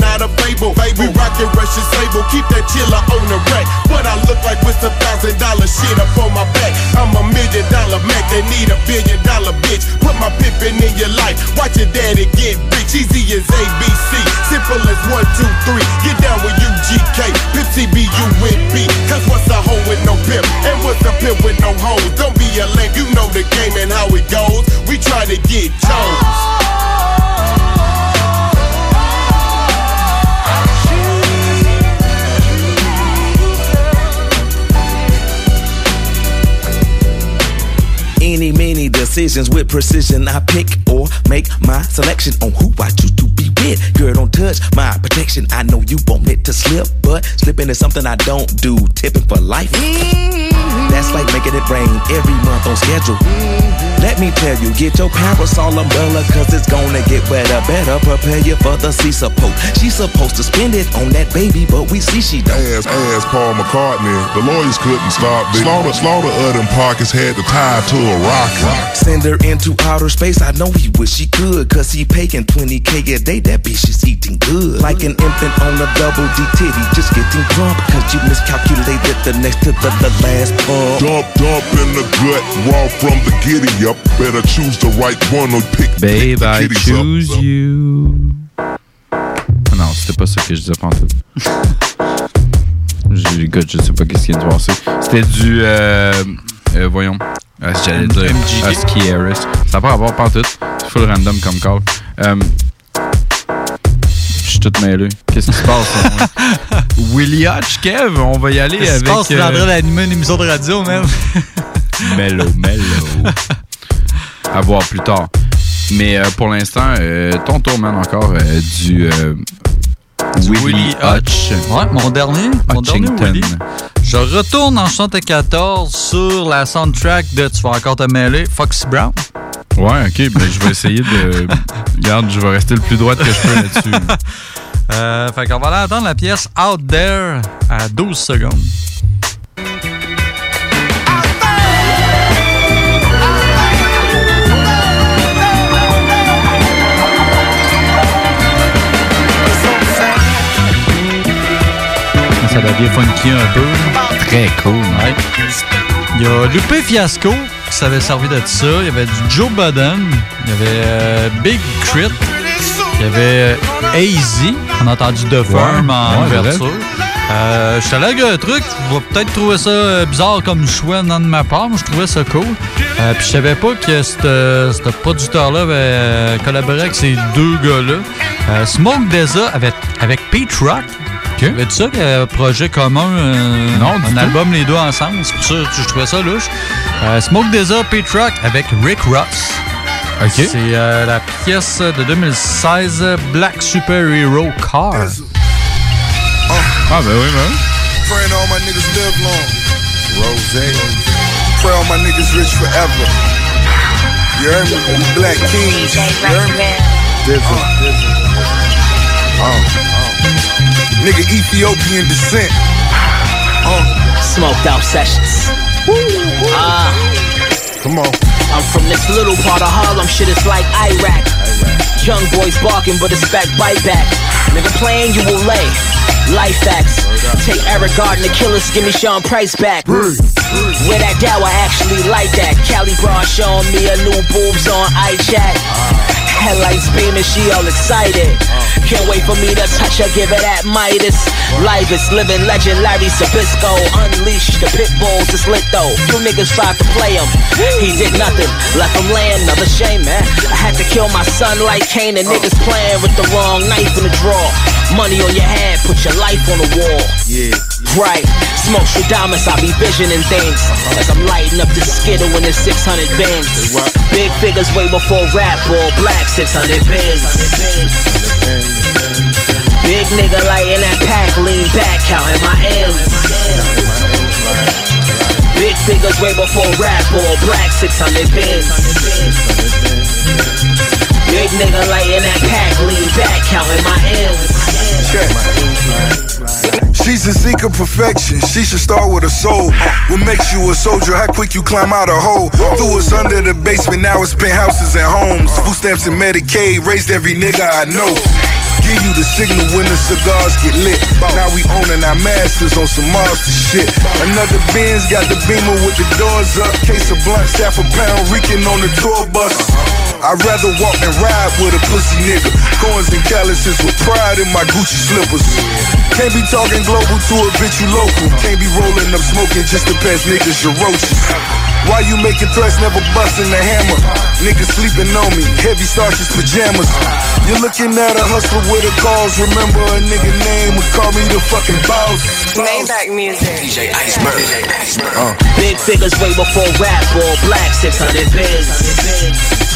We rockin' Russian sable, keep that chiller on the rack. What I look like with some thousand dollar shit up on my back. I'm a million dollar Mac that need a billion dollar bitch. Put my pippin in your life, watch your daddy get rich. Easy as ABC, simple as one, two, three. Get down with UGK, Pip CBU with B. Cause what's a hoe with no pimp? And what's a pimp with no hoes? Don't be a lame, you know the game and how it goes. We try to get chose. Decisions with precision. I pick or make my selection on who I choose to be with. Girl, don't touch my protection. I know you want it to slip, but slipping is something I don't do. Tipping for life. Mm-hmm. That's like making it rain every month on schedule. Let me tell you, get your parasol umbrella, cause it's gonna get wetter. Better prepare you for the sea support. She's supposed to spend it on that baby, but we see she don't. As, as Paul McCartney, the lawyers couldn't stop this. Slaughter, slaughter of them pockets had to tie to a rocket. Send her into outer space, I know he wish he could, cause he paying 20k a day, that bitch is eating good. Like an infant on a double D titty, just getting drunk, cause you miscalculated the next to the, the last Dump, dump in the gut, raw from the giddy up. Better choose the right one or pick, Babe, pick the I choose up. you. Ah Non, c'était pas ça que je disais pantoute. (laughs) J'ai- Écoute, je sais pas qu'est-ce qui vient de passer. C'était du... Euh, euh, voyons. Ah, J'allais dire. Husky Harris. Ça n'a pas à voir pantoute. C'est full random comme call. Euh, suis tout mêlé. Qu'est-ce qui se passe? (laughs) là? Willie Hutch, Kev, on va y aller Qu'est-ce qui avec... se passe? Tu es en train euh, d'animer une émission de radio, même. (laughs) Mellow, mellow. à voir plus tard. Mais euh, pour l'instant, euh, ton tour, man, encore euh, du, euh, Willie Hutch. Ouais, mon dernier. Mon dernier. Willie. Je retourne en 74 sur la soundtrack de Tu vas encore te mêler, Foxy Brown. Ouais, ok, ben, je vais essayer de. (laughs) Regarde, je vais rester le plus droit que je peux là-dessus. Euh, fait qu'on va aller attendre la pièce Out There à 12 secondes. Ça devient funky un peu. Très cool. Ouais. Il y a Lupe Fiasco qui s'avait servi de ça. Il y avait du Joe Budden. Il y avait euh, Big Crit. Il y avait AZ. On a entendu The Firm en ouais, ouverture. Euh, je suis allé avec un truc, tu vas peut-être trouver ça euh, bizarre comme choix dans de ma part, mais je trouvais ça cool. Euh, Puis je savais pas que ce producteur-là avait euh, collaboré avec ces deux gars-là. Euh, Smoke Deza avec, avec Pete Rock. Okay. tu ça qu'il y a un projet commun, euh, Non, un album les deux ensemble? C'est pour ça que je trouvais ça louche. Euh, Smoke Pete Rock avec Rick Ross. OK. C'est euh, la pièce de 2016 Black Super Hero Car. Ah, ben oui, ben oui. Praying all my niggas live long. Rose. Pray all my niggas rich forever. You heard me? We Black kings. You heard me? Dizzle. Uh, Nigga Ethiopian descent. Uh. Smoked out sessions. Ah. Come on. I'm from this little part of Harlem, shit is like Iraq. Young boys barking, but expect bite back. Nigga playing, you will lay. Life facts. Take Eric Gardner killers, give me Sean Price back. Where that dough, I actually like that. Cali Broad showing me a new boobs on iChat. Headlights beaming, she all excited. Can't wait for me to touch her, give her that Midas. Life is living legend, Larry Sabisco. Unleash the pit bulls, it's lit though. Few niggas tried to play him. He did nothing, left him laying, another shame, man. I had to kill my son like Kane, and niggas playing with the wrong knife in the drawer. Money on your head, put your life on the wall. Yeah. Right, smoke Stradamus, I be visioning things. As I'm lighting up the skittle in the 600 bins. Big figures way before rap or black 600 bins. Big nigga lighting that pack, lean back, counting my M's. Big figures way before rap or black 600 bins. Big nigga lighting that pack, lean back, counting my M's. She's a seeker perfection. She should start with a soul. What makes you a soldier? How quick you climb out a hole? Threw us under the basement, now it's penthouses and homes. Food stamps and Medicaid raised every nigga I know. Give you the signal when the cigars get lit. Now we owning our masters on some monster shit. Another Benz got the beamer with the doors up. Case of blunt, half a pound reeking on the tour bus. I'd rather walk and ride with a pussy nigga. Coins and calluses with pride in my Gucci slippers. Can't be talking global to a bitch you local. Can't be rolling up smoking just to pass niggas your roaches. Why you making threats, never busting the hammer? Niggas sleeping on me, heavy starches pajamas. You're looking at a hustler with a cause. Remember a nigga name would call me the fucking boss. Maybach music. DJ Iceberg. Uh. Big figures way before rap, all black, 600 biz.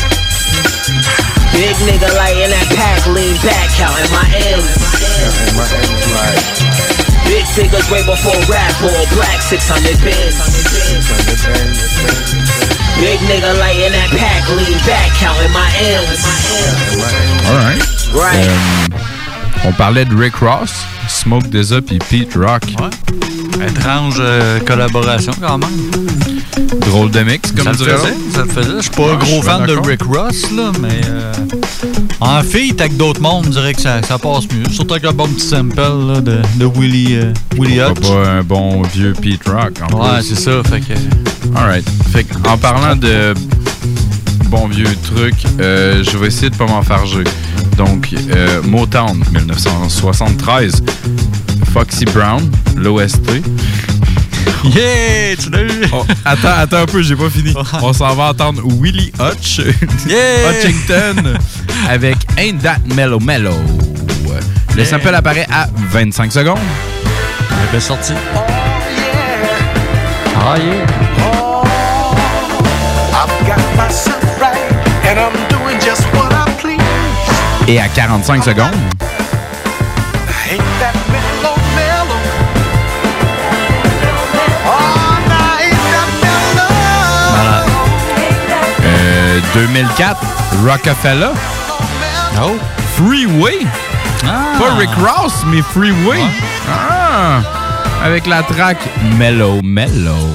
Big nigga lighting that pack, lean back, counting my M's. Big figures way before rap, all black, 600 biz. Big nigga lighting that pack, lean back, counting my M's. Alright. Right. Euh, on parlait de Rick Ross, Smoke DZA puis Pete Rock. Étrange euh, collaboration quand même. Drôle de mix, comme ça dirait ça faisait. Je suis pas Ouais, un gros fan de. Rick Ross, là, mais euh, en feat avec d'autres mondes, on dirait que ça, ça passe mieux. Surtout avec un bon petit sample là, de, de Willie, euh, Hutch. pas un bon vieux Pete Rock en Ouais, c'est ça. Fait que. Alright. Fait que, en parlant de bon vieux trucs, euh, je vais essayer de pas m'enfarger. Donc, euh, Motown, 1973. Foxy Brown, l'OST. Yeah! Tu l'as eu? Oh, attends, attends un peu, j'ai pas fini. On s'en va entendre Willie Hutch, Yeah! Hutchington, avec Ain't That Mellow Mellow. Le Yeah. sample apparaît à 25 secondes. Est bien sortie. Ah, yeah. I've got myself right, and I'm doing just what I please. Et à 45 secondes, 2004, Rockefeller. Oh. Freeway. Ah. Pas Rick Ross, mais Freeway. Ah. Avec la track Mellow Mellow.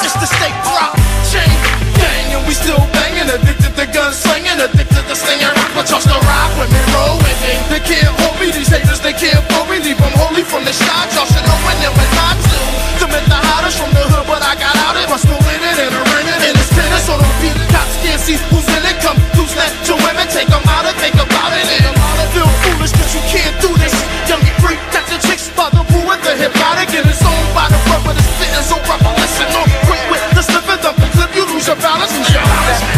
It's the steak rock chain gang, and we still banging. Addicted to gun slinging, addicted to slinging rock. But trust the rock with me, roll with me. They can't hold me, these haters, they can't hold me. Leave them holy from the shot. Y'all should know when it was not to. Commit the hottest from the hood, but I got out it. But still who's in it. Come loose net to women, take them out and think about it. And feel foolish, cause you can't do this. Young and free, catch the chicks by the pool with the hypnotic. And it's owned by the but it's fitting so proper. Listen on, quick with the slip and dump the clip, you lose your balance. Lose your balance.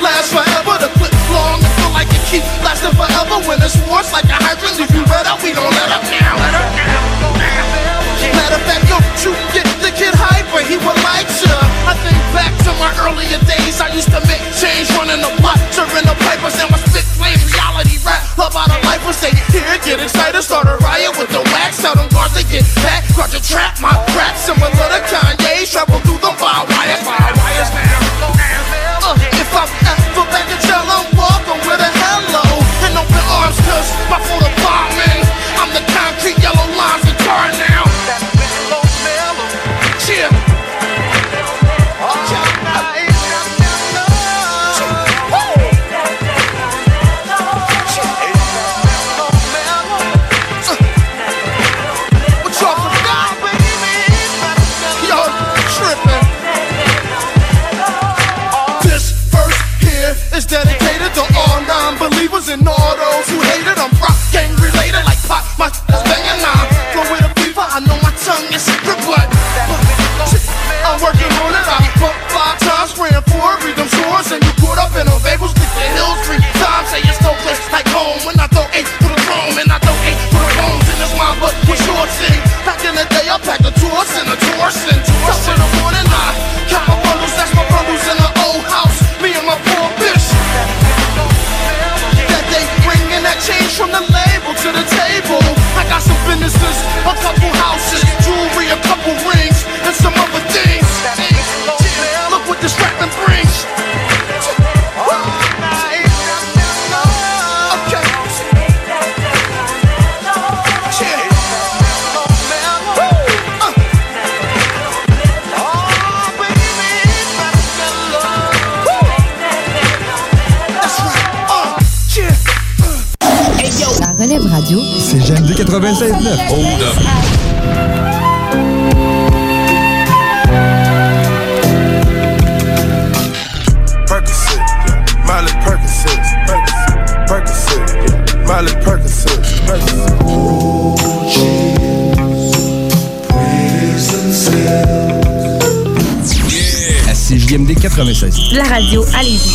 Lasts forever. The clip long, and feel like it keep lasting forever. When it's it's like a hydrant. If you red up, we don't let up now. Let up now. Matter of fact, yo, you get the kid hyper, he will like ya. I think back to my earlier days. I used to make change, running the block, serving the papers, and my spit flame reality rap about a life was say, here, get excited, start a riot with the wax. Tell them guards they get back, guard your trap, my crap, similar to Kanye, travel through the fire wires, fire wires now. I'm I'm welcome with a hello and open arms, cause my full 96.9. Percocet, yeah. Miley Percocet, Percocet, Percocet, yeah. Miley Percocet, Percocet. À CJMD 96. La radio, allez-y.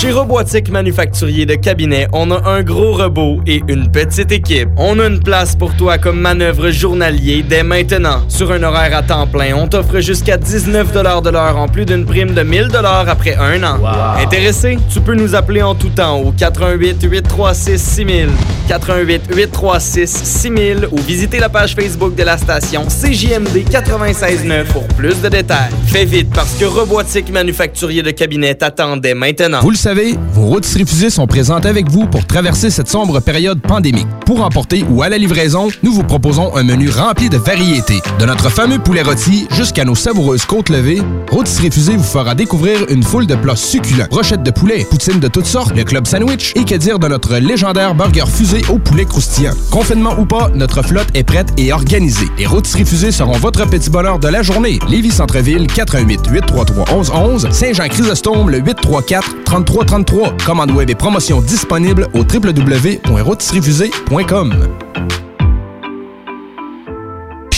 Chez Robotique Manufacturier de Cabinet, on a un gros robot et une petite équipe. On a une place pour toi comme manœuvre journalier dès maintenant. Sur un horaire à temps plein, on t'offre jusqu'à 19 de l'heure en plus d'une prime de 1000 après un an. Intéressé? Tu peux nous appeler en tout temps au 88 836 6000, 88 836 6000 ou visiter la page Facebook de la station CJMD 969 pour plus de détails. Fais vite parce que Robotique Manufacturier de Cabinet t'attendait maintenant. Vous le savez, vos routes refusées sont présentes avec vous pour traverser cette sombre période pandémique. Pour emporter ou à la livraison, nous vous proposons un menu rempli de variétés. De notre fameux poulet rôti jusqu'à nos savoureuses côtes levées, Rôtisserie Fusée vous fera découvrir une foule de plats succulents. Brochettes de poulet, poutines de toutes sortes, le club sandwich et que dire de notre légendaire burger fusé au poulet croustillant. Confinement ou pas, notre flotte est prête et organisée. Les Rôtisseries Fusées seront votre petit bonheur de la journée. Lévis Centreville, 88 833 1111 Saint-Jean-Chrysostome, le 834 3333. Commande web et promotion disponible au www.rôtisseriefusée.com.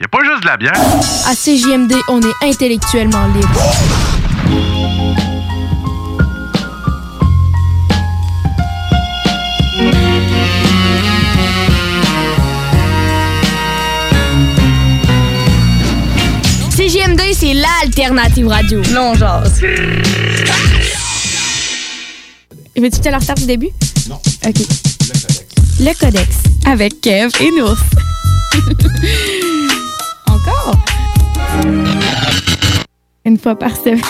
y a pas juste de la bière. À CJMD, on est intellectuellement libre. CJMD, c'est l'alternative radio. Non, genre. Veux-tu te la restarte du début? Non. OK. Le Codex. Avec Kev et Nours. (laughs) Une fois par semaine. (laughs)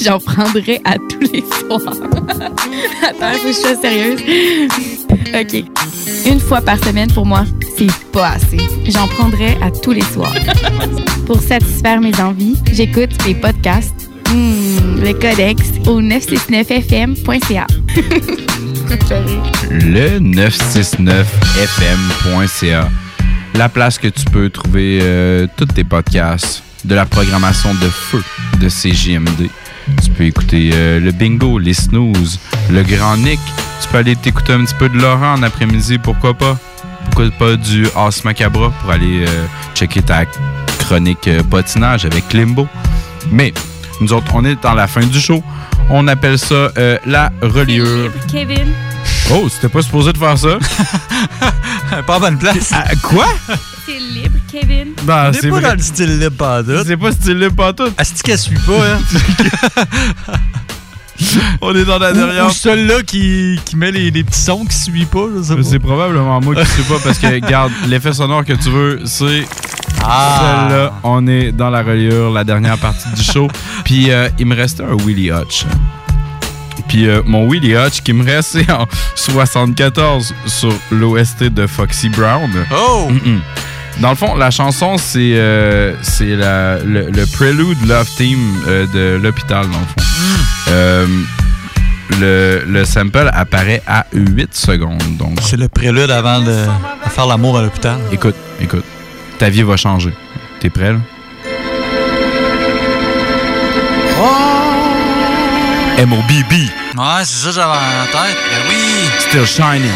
J'en prendrai à tous les soirs. (laughs) Attends, il faut que je sois sérieuse. OK. Une fois par semaine, pour moi, c'est pas assez. J'en prendrai à tous les soirs. pour satisfaire mes envies, j'écoute les podcasts. Hmm, le Codex au 969fm.ca. (laughs) le 969fm.ca. La place que tu peux trouver euh, tous tes podcasts, de la programmation de feu de CJMD. Tu peux écouter euh, le bingo, les snooze, le grand Nick. Tu peux aller t'écouter un petit peu de Laurent en après-midi, pourquoi pas? Pourquoi pas du As Macabra pour aller euh, checker ta chronique euh, patinage avec Limbo. Mais nous autres, on est dans la fin du show. On appelle ça euh, la reliure. Kevin. Oh, c'était pas supposé de faire ça? (laughs) pas bonne place. Ah, quoi? C'est libre, Kevin? Ben, On est pas dans le style libre pas tout. C'est pas style libre pas tout. Est-ce qu'elle suit pas, hein? (laughs) On est dans la dernière. Ou, ou celui-là qui, qui met les, les petits sons qui suit pas. je sais pas. C'est probablement moi qui sais pas parce que, (laughs) regarde, l'effet sonore que tu veux, c'est. Ah. Celle-là, on est dans la reliure, la dernière partie du show. (laughs) Puis euh, il me restait un Willie Hutch. Puis euh, mon Willie Hutch qui me reste, c'est en 74 sur l'OST de Foxy Brown. Oh! Dans le fond, la chanson, c'est euh, c'est le, le Prelude Love Team euh, de l'hôpital, dans le fond. Euh, le, le sample apparaît à 8 secondes. donc C'est le prélude avant à faire l'amour à l'hôpital. Écoute, écoute. Ta vie va changer. T'es prêt, là? M.O.B.B. Ouais, c'est ça que j'avais en tête. Ben oui. Still shining.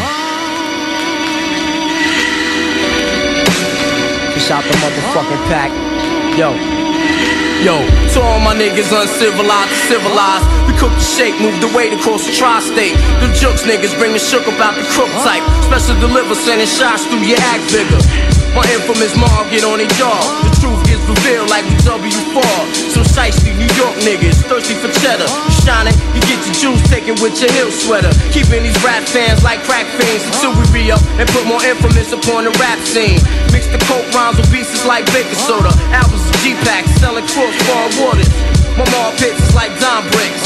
Push out the motherfucking pack. Yo. Yo, to all my niggas uncivilized, civilized. We cook the shake, move the weight across the tri-state. The jokes niggas bring the shook about the crook type. Special deliver, sending shots through your act bigger. My infamous mob get on their jaw. The truth gets revealed like we W4. Some shiesty New York niggas thirsty for cheddar. You shining, you get your juice taken with your hill sweater. Keeping these rap fans like crack fiends until we re up and put more infamous upon the rap scene. Mix the coke rhymes with pieces like baking soda. Albums of G-Packs selling crossbar waters. My mom pits is like Don bricks.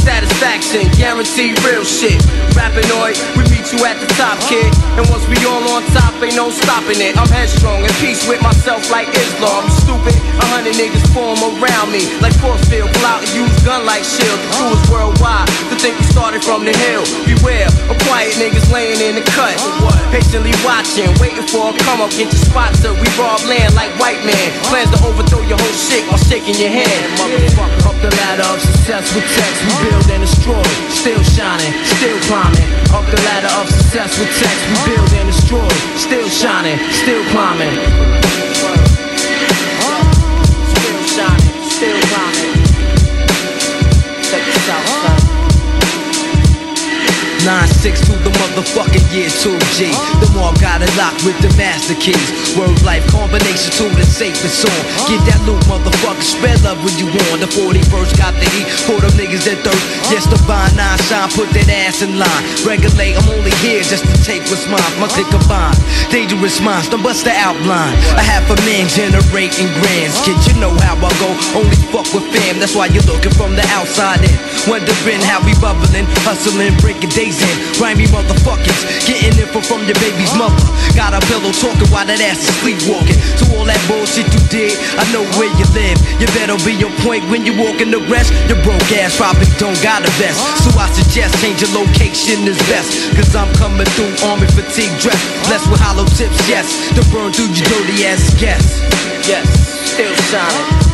Satisfaction, guaranteed real shit. Rappinoid, we you at the top, kid. And once we all on top, ain't no stopping it. I'm headstrong in peace with myself like Islam. You stupid, a hundred niggas form around me. Like force field, pull out and use gun like shield. The crew is worldwide. To think we started from the hill. Beware of quiet niggas laying in the cut. Patiently watching, waiting for a come up, get your spot till we rob land like white man. Plans to overthrow your whole shit while shaking your hand. Motherfucker, up the ladder of success with text. We build and destroy. Still shining, still climbing. Up the ladder of success with text. We build and destroy. Still shining, still climbing. Still shining, still climbing. 9-6 to the motherfucking year 2G. The mob got it locked with the master keys. Word life combination to the safest song. Get that loot, motherfucker. Spread love when you want. The 41st got the heat for them niggas that thirst. Yes, the vine, nine shine, put that ass in line. Regulate, I'm only here just to take what's mine. My click combined. Dangerous minds, don't bust the outline. A half a man generating grands. Kid, you know how I go. Only fuck with fam. That's why you're looking from the outside in. Wondering how we bubbling, hustling, breaking days in. Grimy motherfuckers, getting info from your baby's mother. Got a pillow talking while that ass is sleepwalking. To all that bullshit you did, I know where you live. You better be on point when you walk in the rest. Your broke ass probably don't got a vest. So I suggest change your location is best. Cause I'm coming through army fatigue dress. Blessed with hollow tips, yes. To burn through your dirty ass, yes. Yes, still shining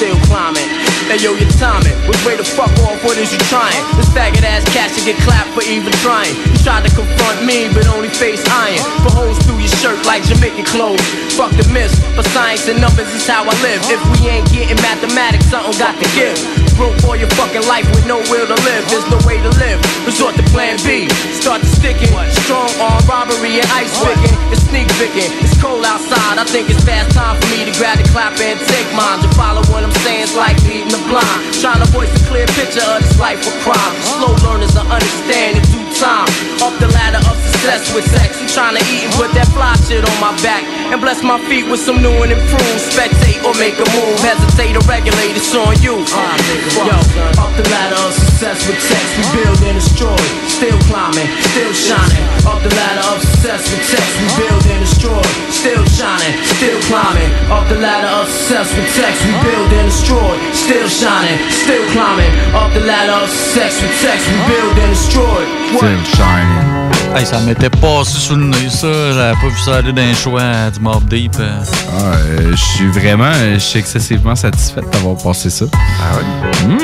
still climbing. Hey yo, your timing was way the fuck off. What is you trying? This faggot ass cat should get clapped for even trying. You tried to confront me, but only face iron. For holes through your shirt like Jamaican clothes. Fuck the myths, but science and numbers is how I live. If we ain't getting mathematics, something got to give. Broke for your fucking life with no will to live. There's no way to live. Resort to plan B. Start to sticking. Strong arm robbery and ice picking. It's sneak picking. It's cold outside. I think it's fast time for me to grab the clap and take mine. To follow what I'm saying is like leading the blind. Trying to voice a clear picture of this life of crime. Slow learners will understand in due time. Up the ladder of success with sex. I'm trying to eat and put that fly shit on my back. And bless my feet with some new and improved. Spectate or make a move. Hesitate or regulate, it's on you. Yo, up the ladder of success with sex. We build and destroy. Still climbing, still shining. Up the ladder of success with sex. We build and destroy. Still shining, still climbing. Up the ladder of success with sex. We build and destroy. Still shining, still climbing. Up the ladder of success with sex. We build and destroy. Still shining. Hey, ça m'était passé sous le nez, ça. J'avais pas vu ça aller d'un choix du Mob Deep. euh. Ah, euh, je suis vraiment, euh, je suis excessivement satisfait d'avoir passé ça. Ah ouais?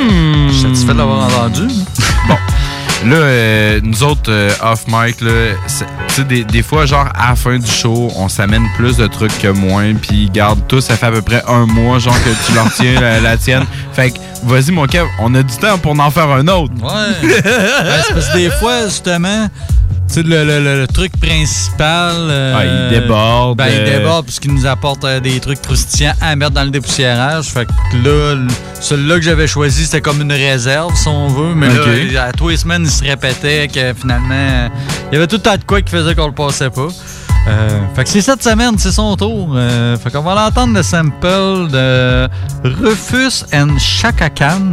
Je suis satisfait de l'avoir entendu. (laughs) bon. Là, euh, nous autres, euh, off-mic, là, c'est- tu sais, des, des fois, genre, à la fin du show, on s'amène plus de trucs que moins, puis garde tout, ça fait à peu près un mois, genre, que tu leur tiens la, la tienne. Fait que, vas-y, mon Kev, on a du temps pour en faire un autre. Ouais. (laughs) Ben, parce que des fois, justement, sais, le, le- le- le truc principal. euh, Ah, il déborde, Ben, il euh, déborde, puisqu'il nous apporte euh, des trucs croustillants à mettre dans le dépoussiérage. Fait que là, celui-là que j'avais choisi, c'était comme une réserve, si on veut. Mais Ok. là, à tous les semaines, il se répétait que finalement, euh, il y avait tout le temps de quoi qui faisait qu'on le passait pas. Euh, fait que c'est cette semaine, c'est son tour. Euh, fait qu'on va l'entendre le sample de Rufus and Chaka Khan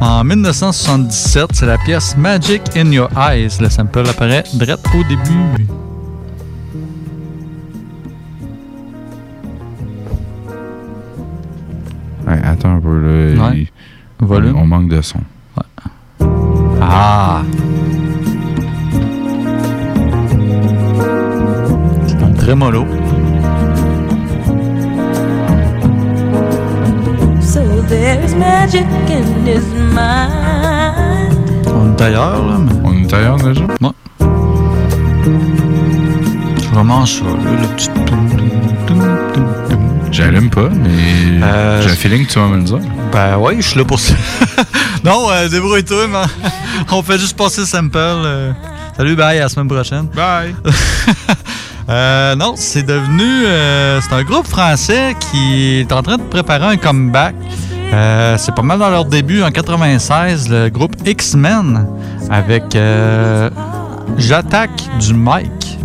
en 1977. C'est la pièce Magic in Your Eyes. Le sample apparaît direct au début. Ouais, attends un peu, là. Ouais. il- Volume. On manque de son. Ah! Très mollo. On est ailleurs, là. Mais... On est ailleurs déjà? Ouais. C'est vraiment ça, là, le petit... J'allume pas, mais j'ai un feeling que tu vas me le dire. Ben ouais, je suis là pour ça. (laughs) non, euh, débrouille-toi, man. On fait juste passer le sample. euh. Salut, bye, à la semaine prochaine. Bye. (laughs) Euh, non, c'est devenu. euh, c'est un groupe français qui est en train de préparer un comeback. Euh, c'est pas mal dans leur début en 96, le groupe X-Men avec J'attaque du Mike.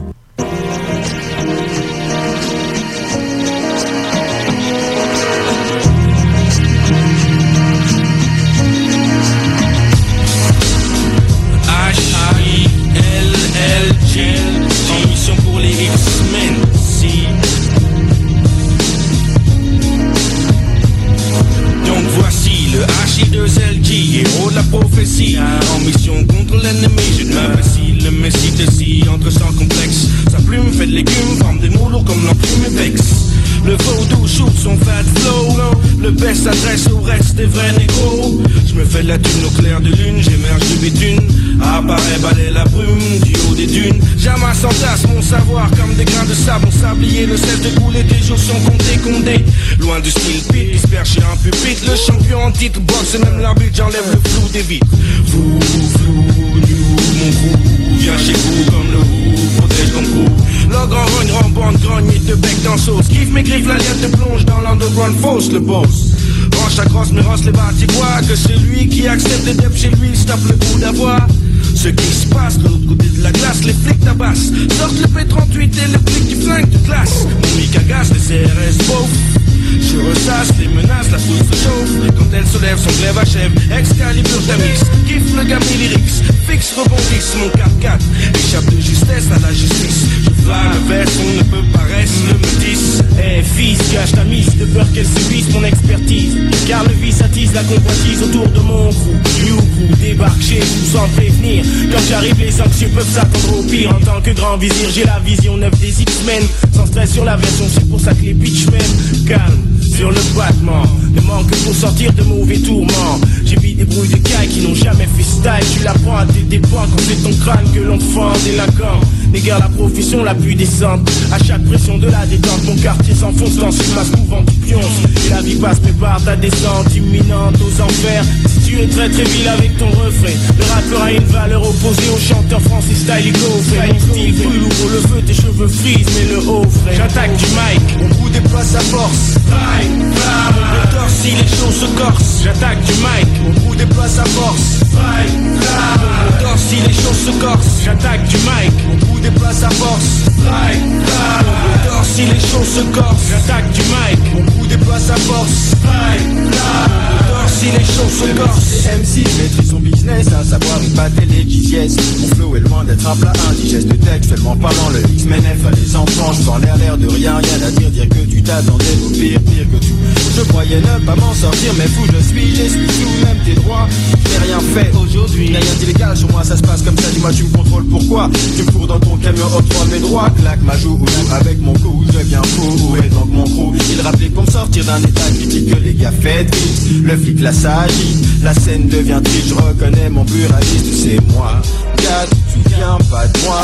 J2LG, héros de la prophétie. En mission contre l'ennemi, je ne m'investis Le messie de si entre sans complexe. Sa plume fait de légumes Forme des mots comme l'enclume vex le vaudou shoot son fat flow. Le best s'adresse au reste des vrais négros. Je me fais de la thune au clair de lune J'émerge du béthune Apparaît balayer la brume du haut des dunes. J'amasse en tasse mon savoir comme des grains de sable. Mon sablier ne cesse de couler Tes jours sont comptés, condés. Loin du style pit, qui un pupitre. Le champion en titre boxe même l'arbitre J'enlève le flou des vitres. Flou, nous, mon crew Viens chez vous comme le roux Protège comme crew Log en rogne, rembande, grogne et de bec dans sauce. Kiffe mes griffes, la te plonge dans l'underground fausse, le boss. Range ta crosse, mais rance les bâtis Que celui qui accepte des depths chez lui, se tape le coup d'avoir. Ce qui se passe de l'autre côté de la glace, les flics tabassent. Sortent le P38 et le flic qui flingue de classe. Mon mic agace, les CRS beauf Je ressasse les menaces, la se chauffe Quand elle se lève, son glaive achève. Excalibur d'Amix, kiffe le gamin lyrics. Fixe, rebondisse, mon 4-4 Échappe de justesse à la justice. Je flamme le veste, on ne peut pas rester le métis. Eh fils, cache ta mise. De peur qu'elle subisse mon expertise. Car le vice attise la convoitise autour de mon crew New crew débarque chez vous sans prévenir. Quand j'arrive les anxieux peuvent s'attendre au pire. En tant que grand vizir j'ai la vision neuve des X-Men. Sans stress sur la version c'est pour ça que les bitches m'aiment. Calme sur le battement. Ne manque pour sortir de mauvais tourments. J'ai vu des bruits de cailles qui n'ont jamais fait style. Tu l'apprends à tes dépens quand c'est ton crâne que l'on fend délinquant N'égare la profession la plus décente. À chaque pression de la détente Mon quartier s'enfonce dans une masse mouvante du pionce Et la vie passe prépare ta descente imminente aux enfers. Si tu es très très vil avec ton refrain Le rappeur a une valeur opposée au chanteur français style Fait mon style brûle ouvre le feu Tes cheveux frisent mais le haut frais. J'attaque du mic. Mon coup déploie sa force. Bye, on torse si les choses se corsent. J'attaque du mic. Mon coup déploie sa force. On torse si les choses se corsent. J'attaque du mic déploie sa force Bye, blam, on torse si les choses se corsent. J'attaque du mic. Mon coup déploie sa force on torse si les choses se corsent. MC maîtrise son business, à savoir une battait les yes Mon flow est loin d'être un plat indigeste. Textuellement parlant Le X-Men F à les enfants, je l'air l'air de rien, rien à dire, dire que tu t'attendais au pire, pire que tout. Je croyais ne pas m'en sortir, mais fou je suis, j'essuie tout, même tes droits. J'ai rien fait aujourd'hui, rien d'illégal sur moi, ça se passe comme ça, dis-moi tu me contrôles pourquoi? Tu me cours dans ton camion, octroie mes droits, claque ma joue, ou avec mon cou, je deviens fou, où est donc mon crew Il rappelait pour me sortir d'un état critique que les gars faites vite Le flic là s'agit, la scène devient triste, je reconnais mon buraliste, c'est moi Gars, tu te souviens pas de moi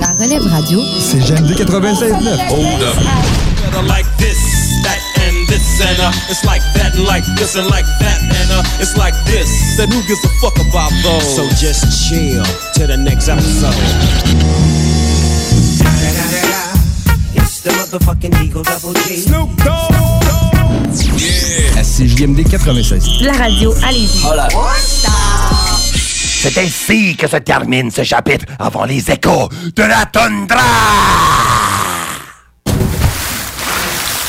La relève radio. C'est GMD 96.9. Hold up. Like this, that and this and uh, it's like that and like this and like that and uh, it's like this. Then who gives a fuck about those? So just chill to the next episode. The motherfucking Eagle Double G. Snoop Dogg. À CJMD 96. La radio, allez-y. C'est ainsi que se termine ce chapitre avant les échos de la toundra.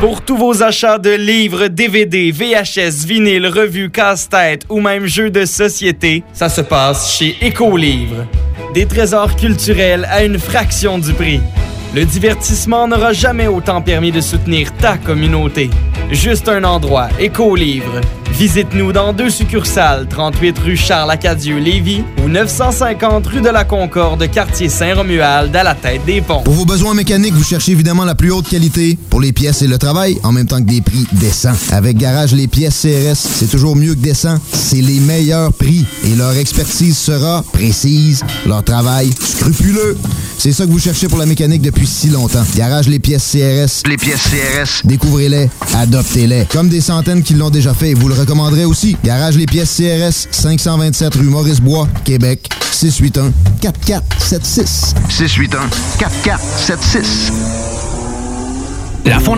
Pour tous vos achats de livres, DVD, VHS, vinyle, revues, casse-tête ou même jeux de société, ça se passe chez Écolivre. Des trésors culturels à une fraction du prix. Le divertissement n'aura jamais autant permis de soutenir ta communauté. Juste un endroit, Écolivre. Visite-nous dans deux succursales, 38 rue Charles-Acadieux-Lévis ou 950 rue de la Concorde, quartier Saint-Romuald, à la tête des ponts. Pour vos besoins mécaniques, vous cherchez évidemment la plus haute qualité pour les pièces et le travail, en même temps que des prix décents. Avec Garage Les Pièces CRS, c'est toujours mieux que décent. C'est les meilleurs prix et leur expertise sera précise, leur travail scrupuleux. C'est ça que vous cherchez pour la mécanique depuis si longtemps. Garage Les Pièces CRS. Les pièces CRS. Découvrez-les, adoptez-les. Comme des centaines qui l'ont déjà fait et vous le recommanderez aussi. Garage Les Pièces CRS, 527 rue Maurice-Bois, Québec, 681 4476. 681 4476. La Fondation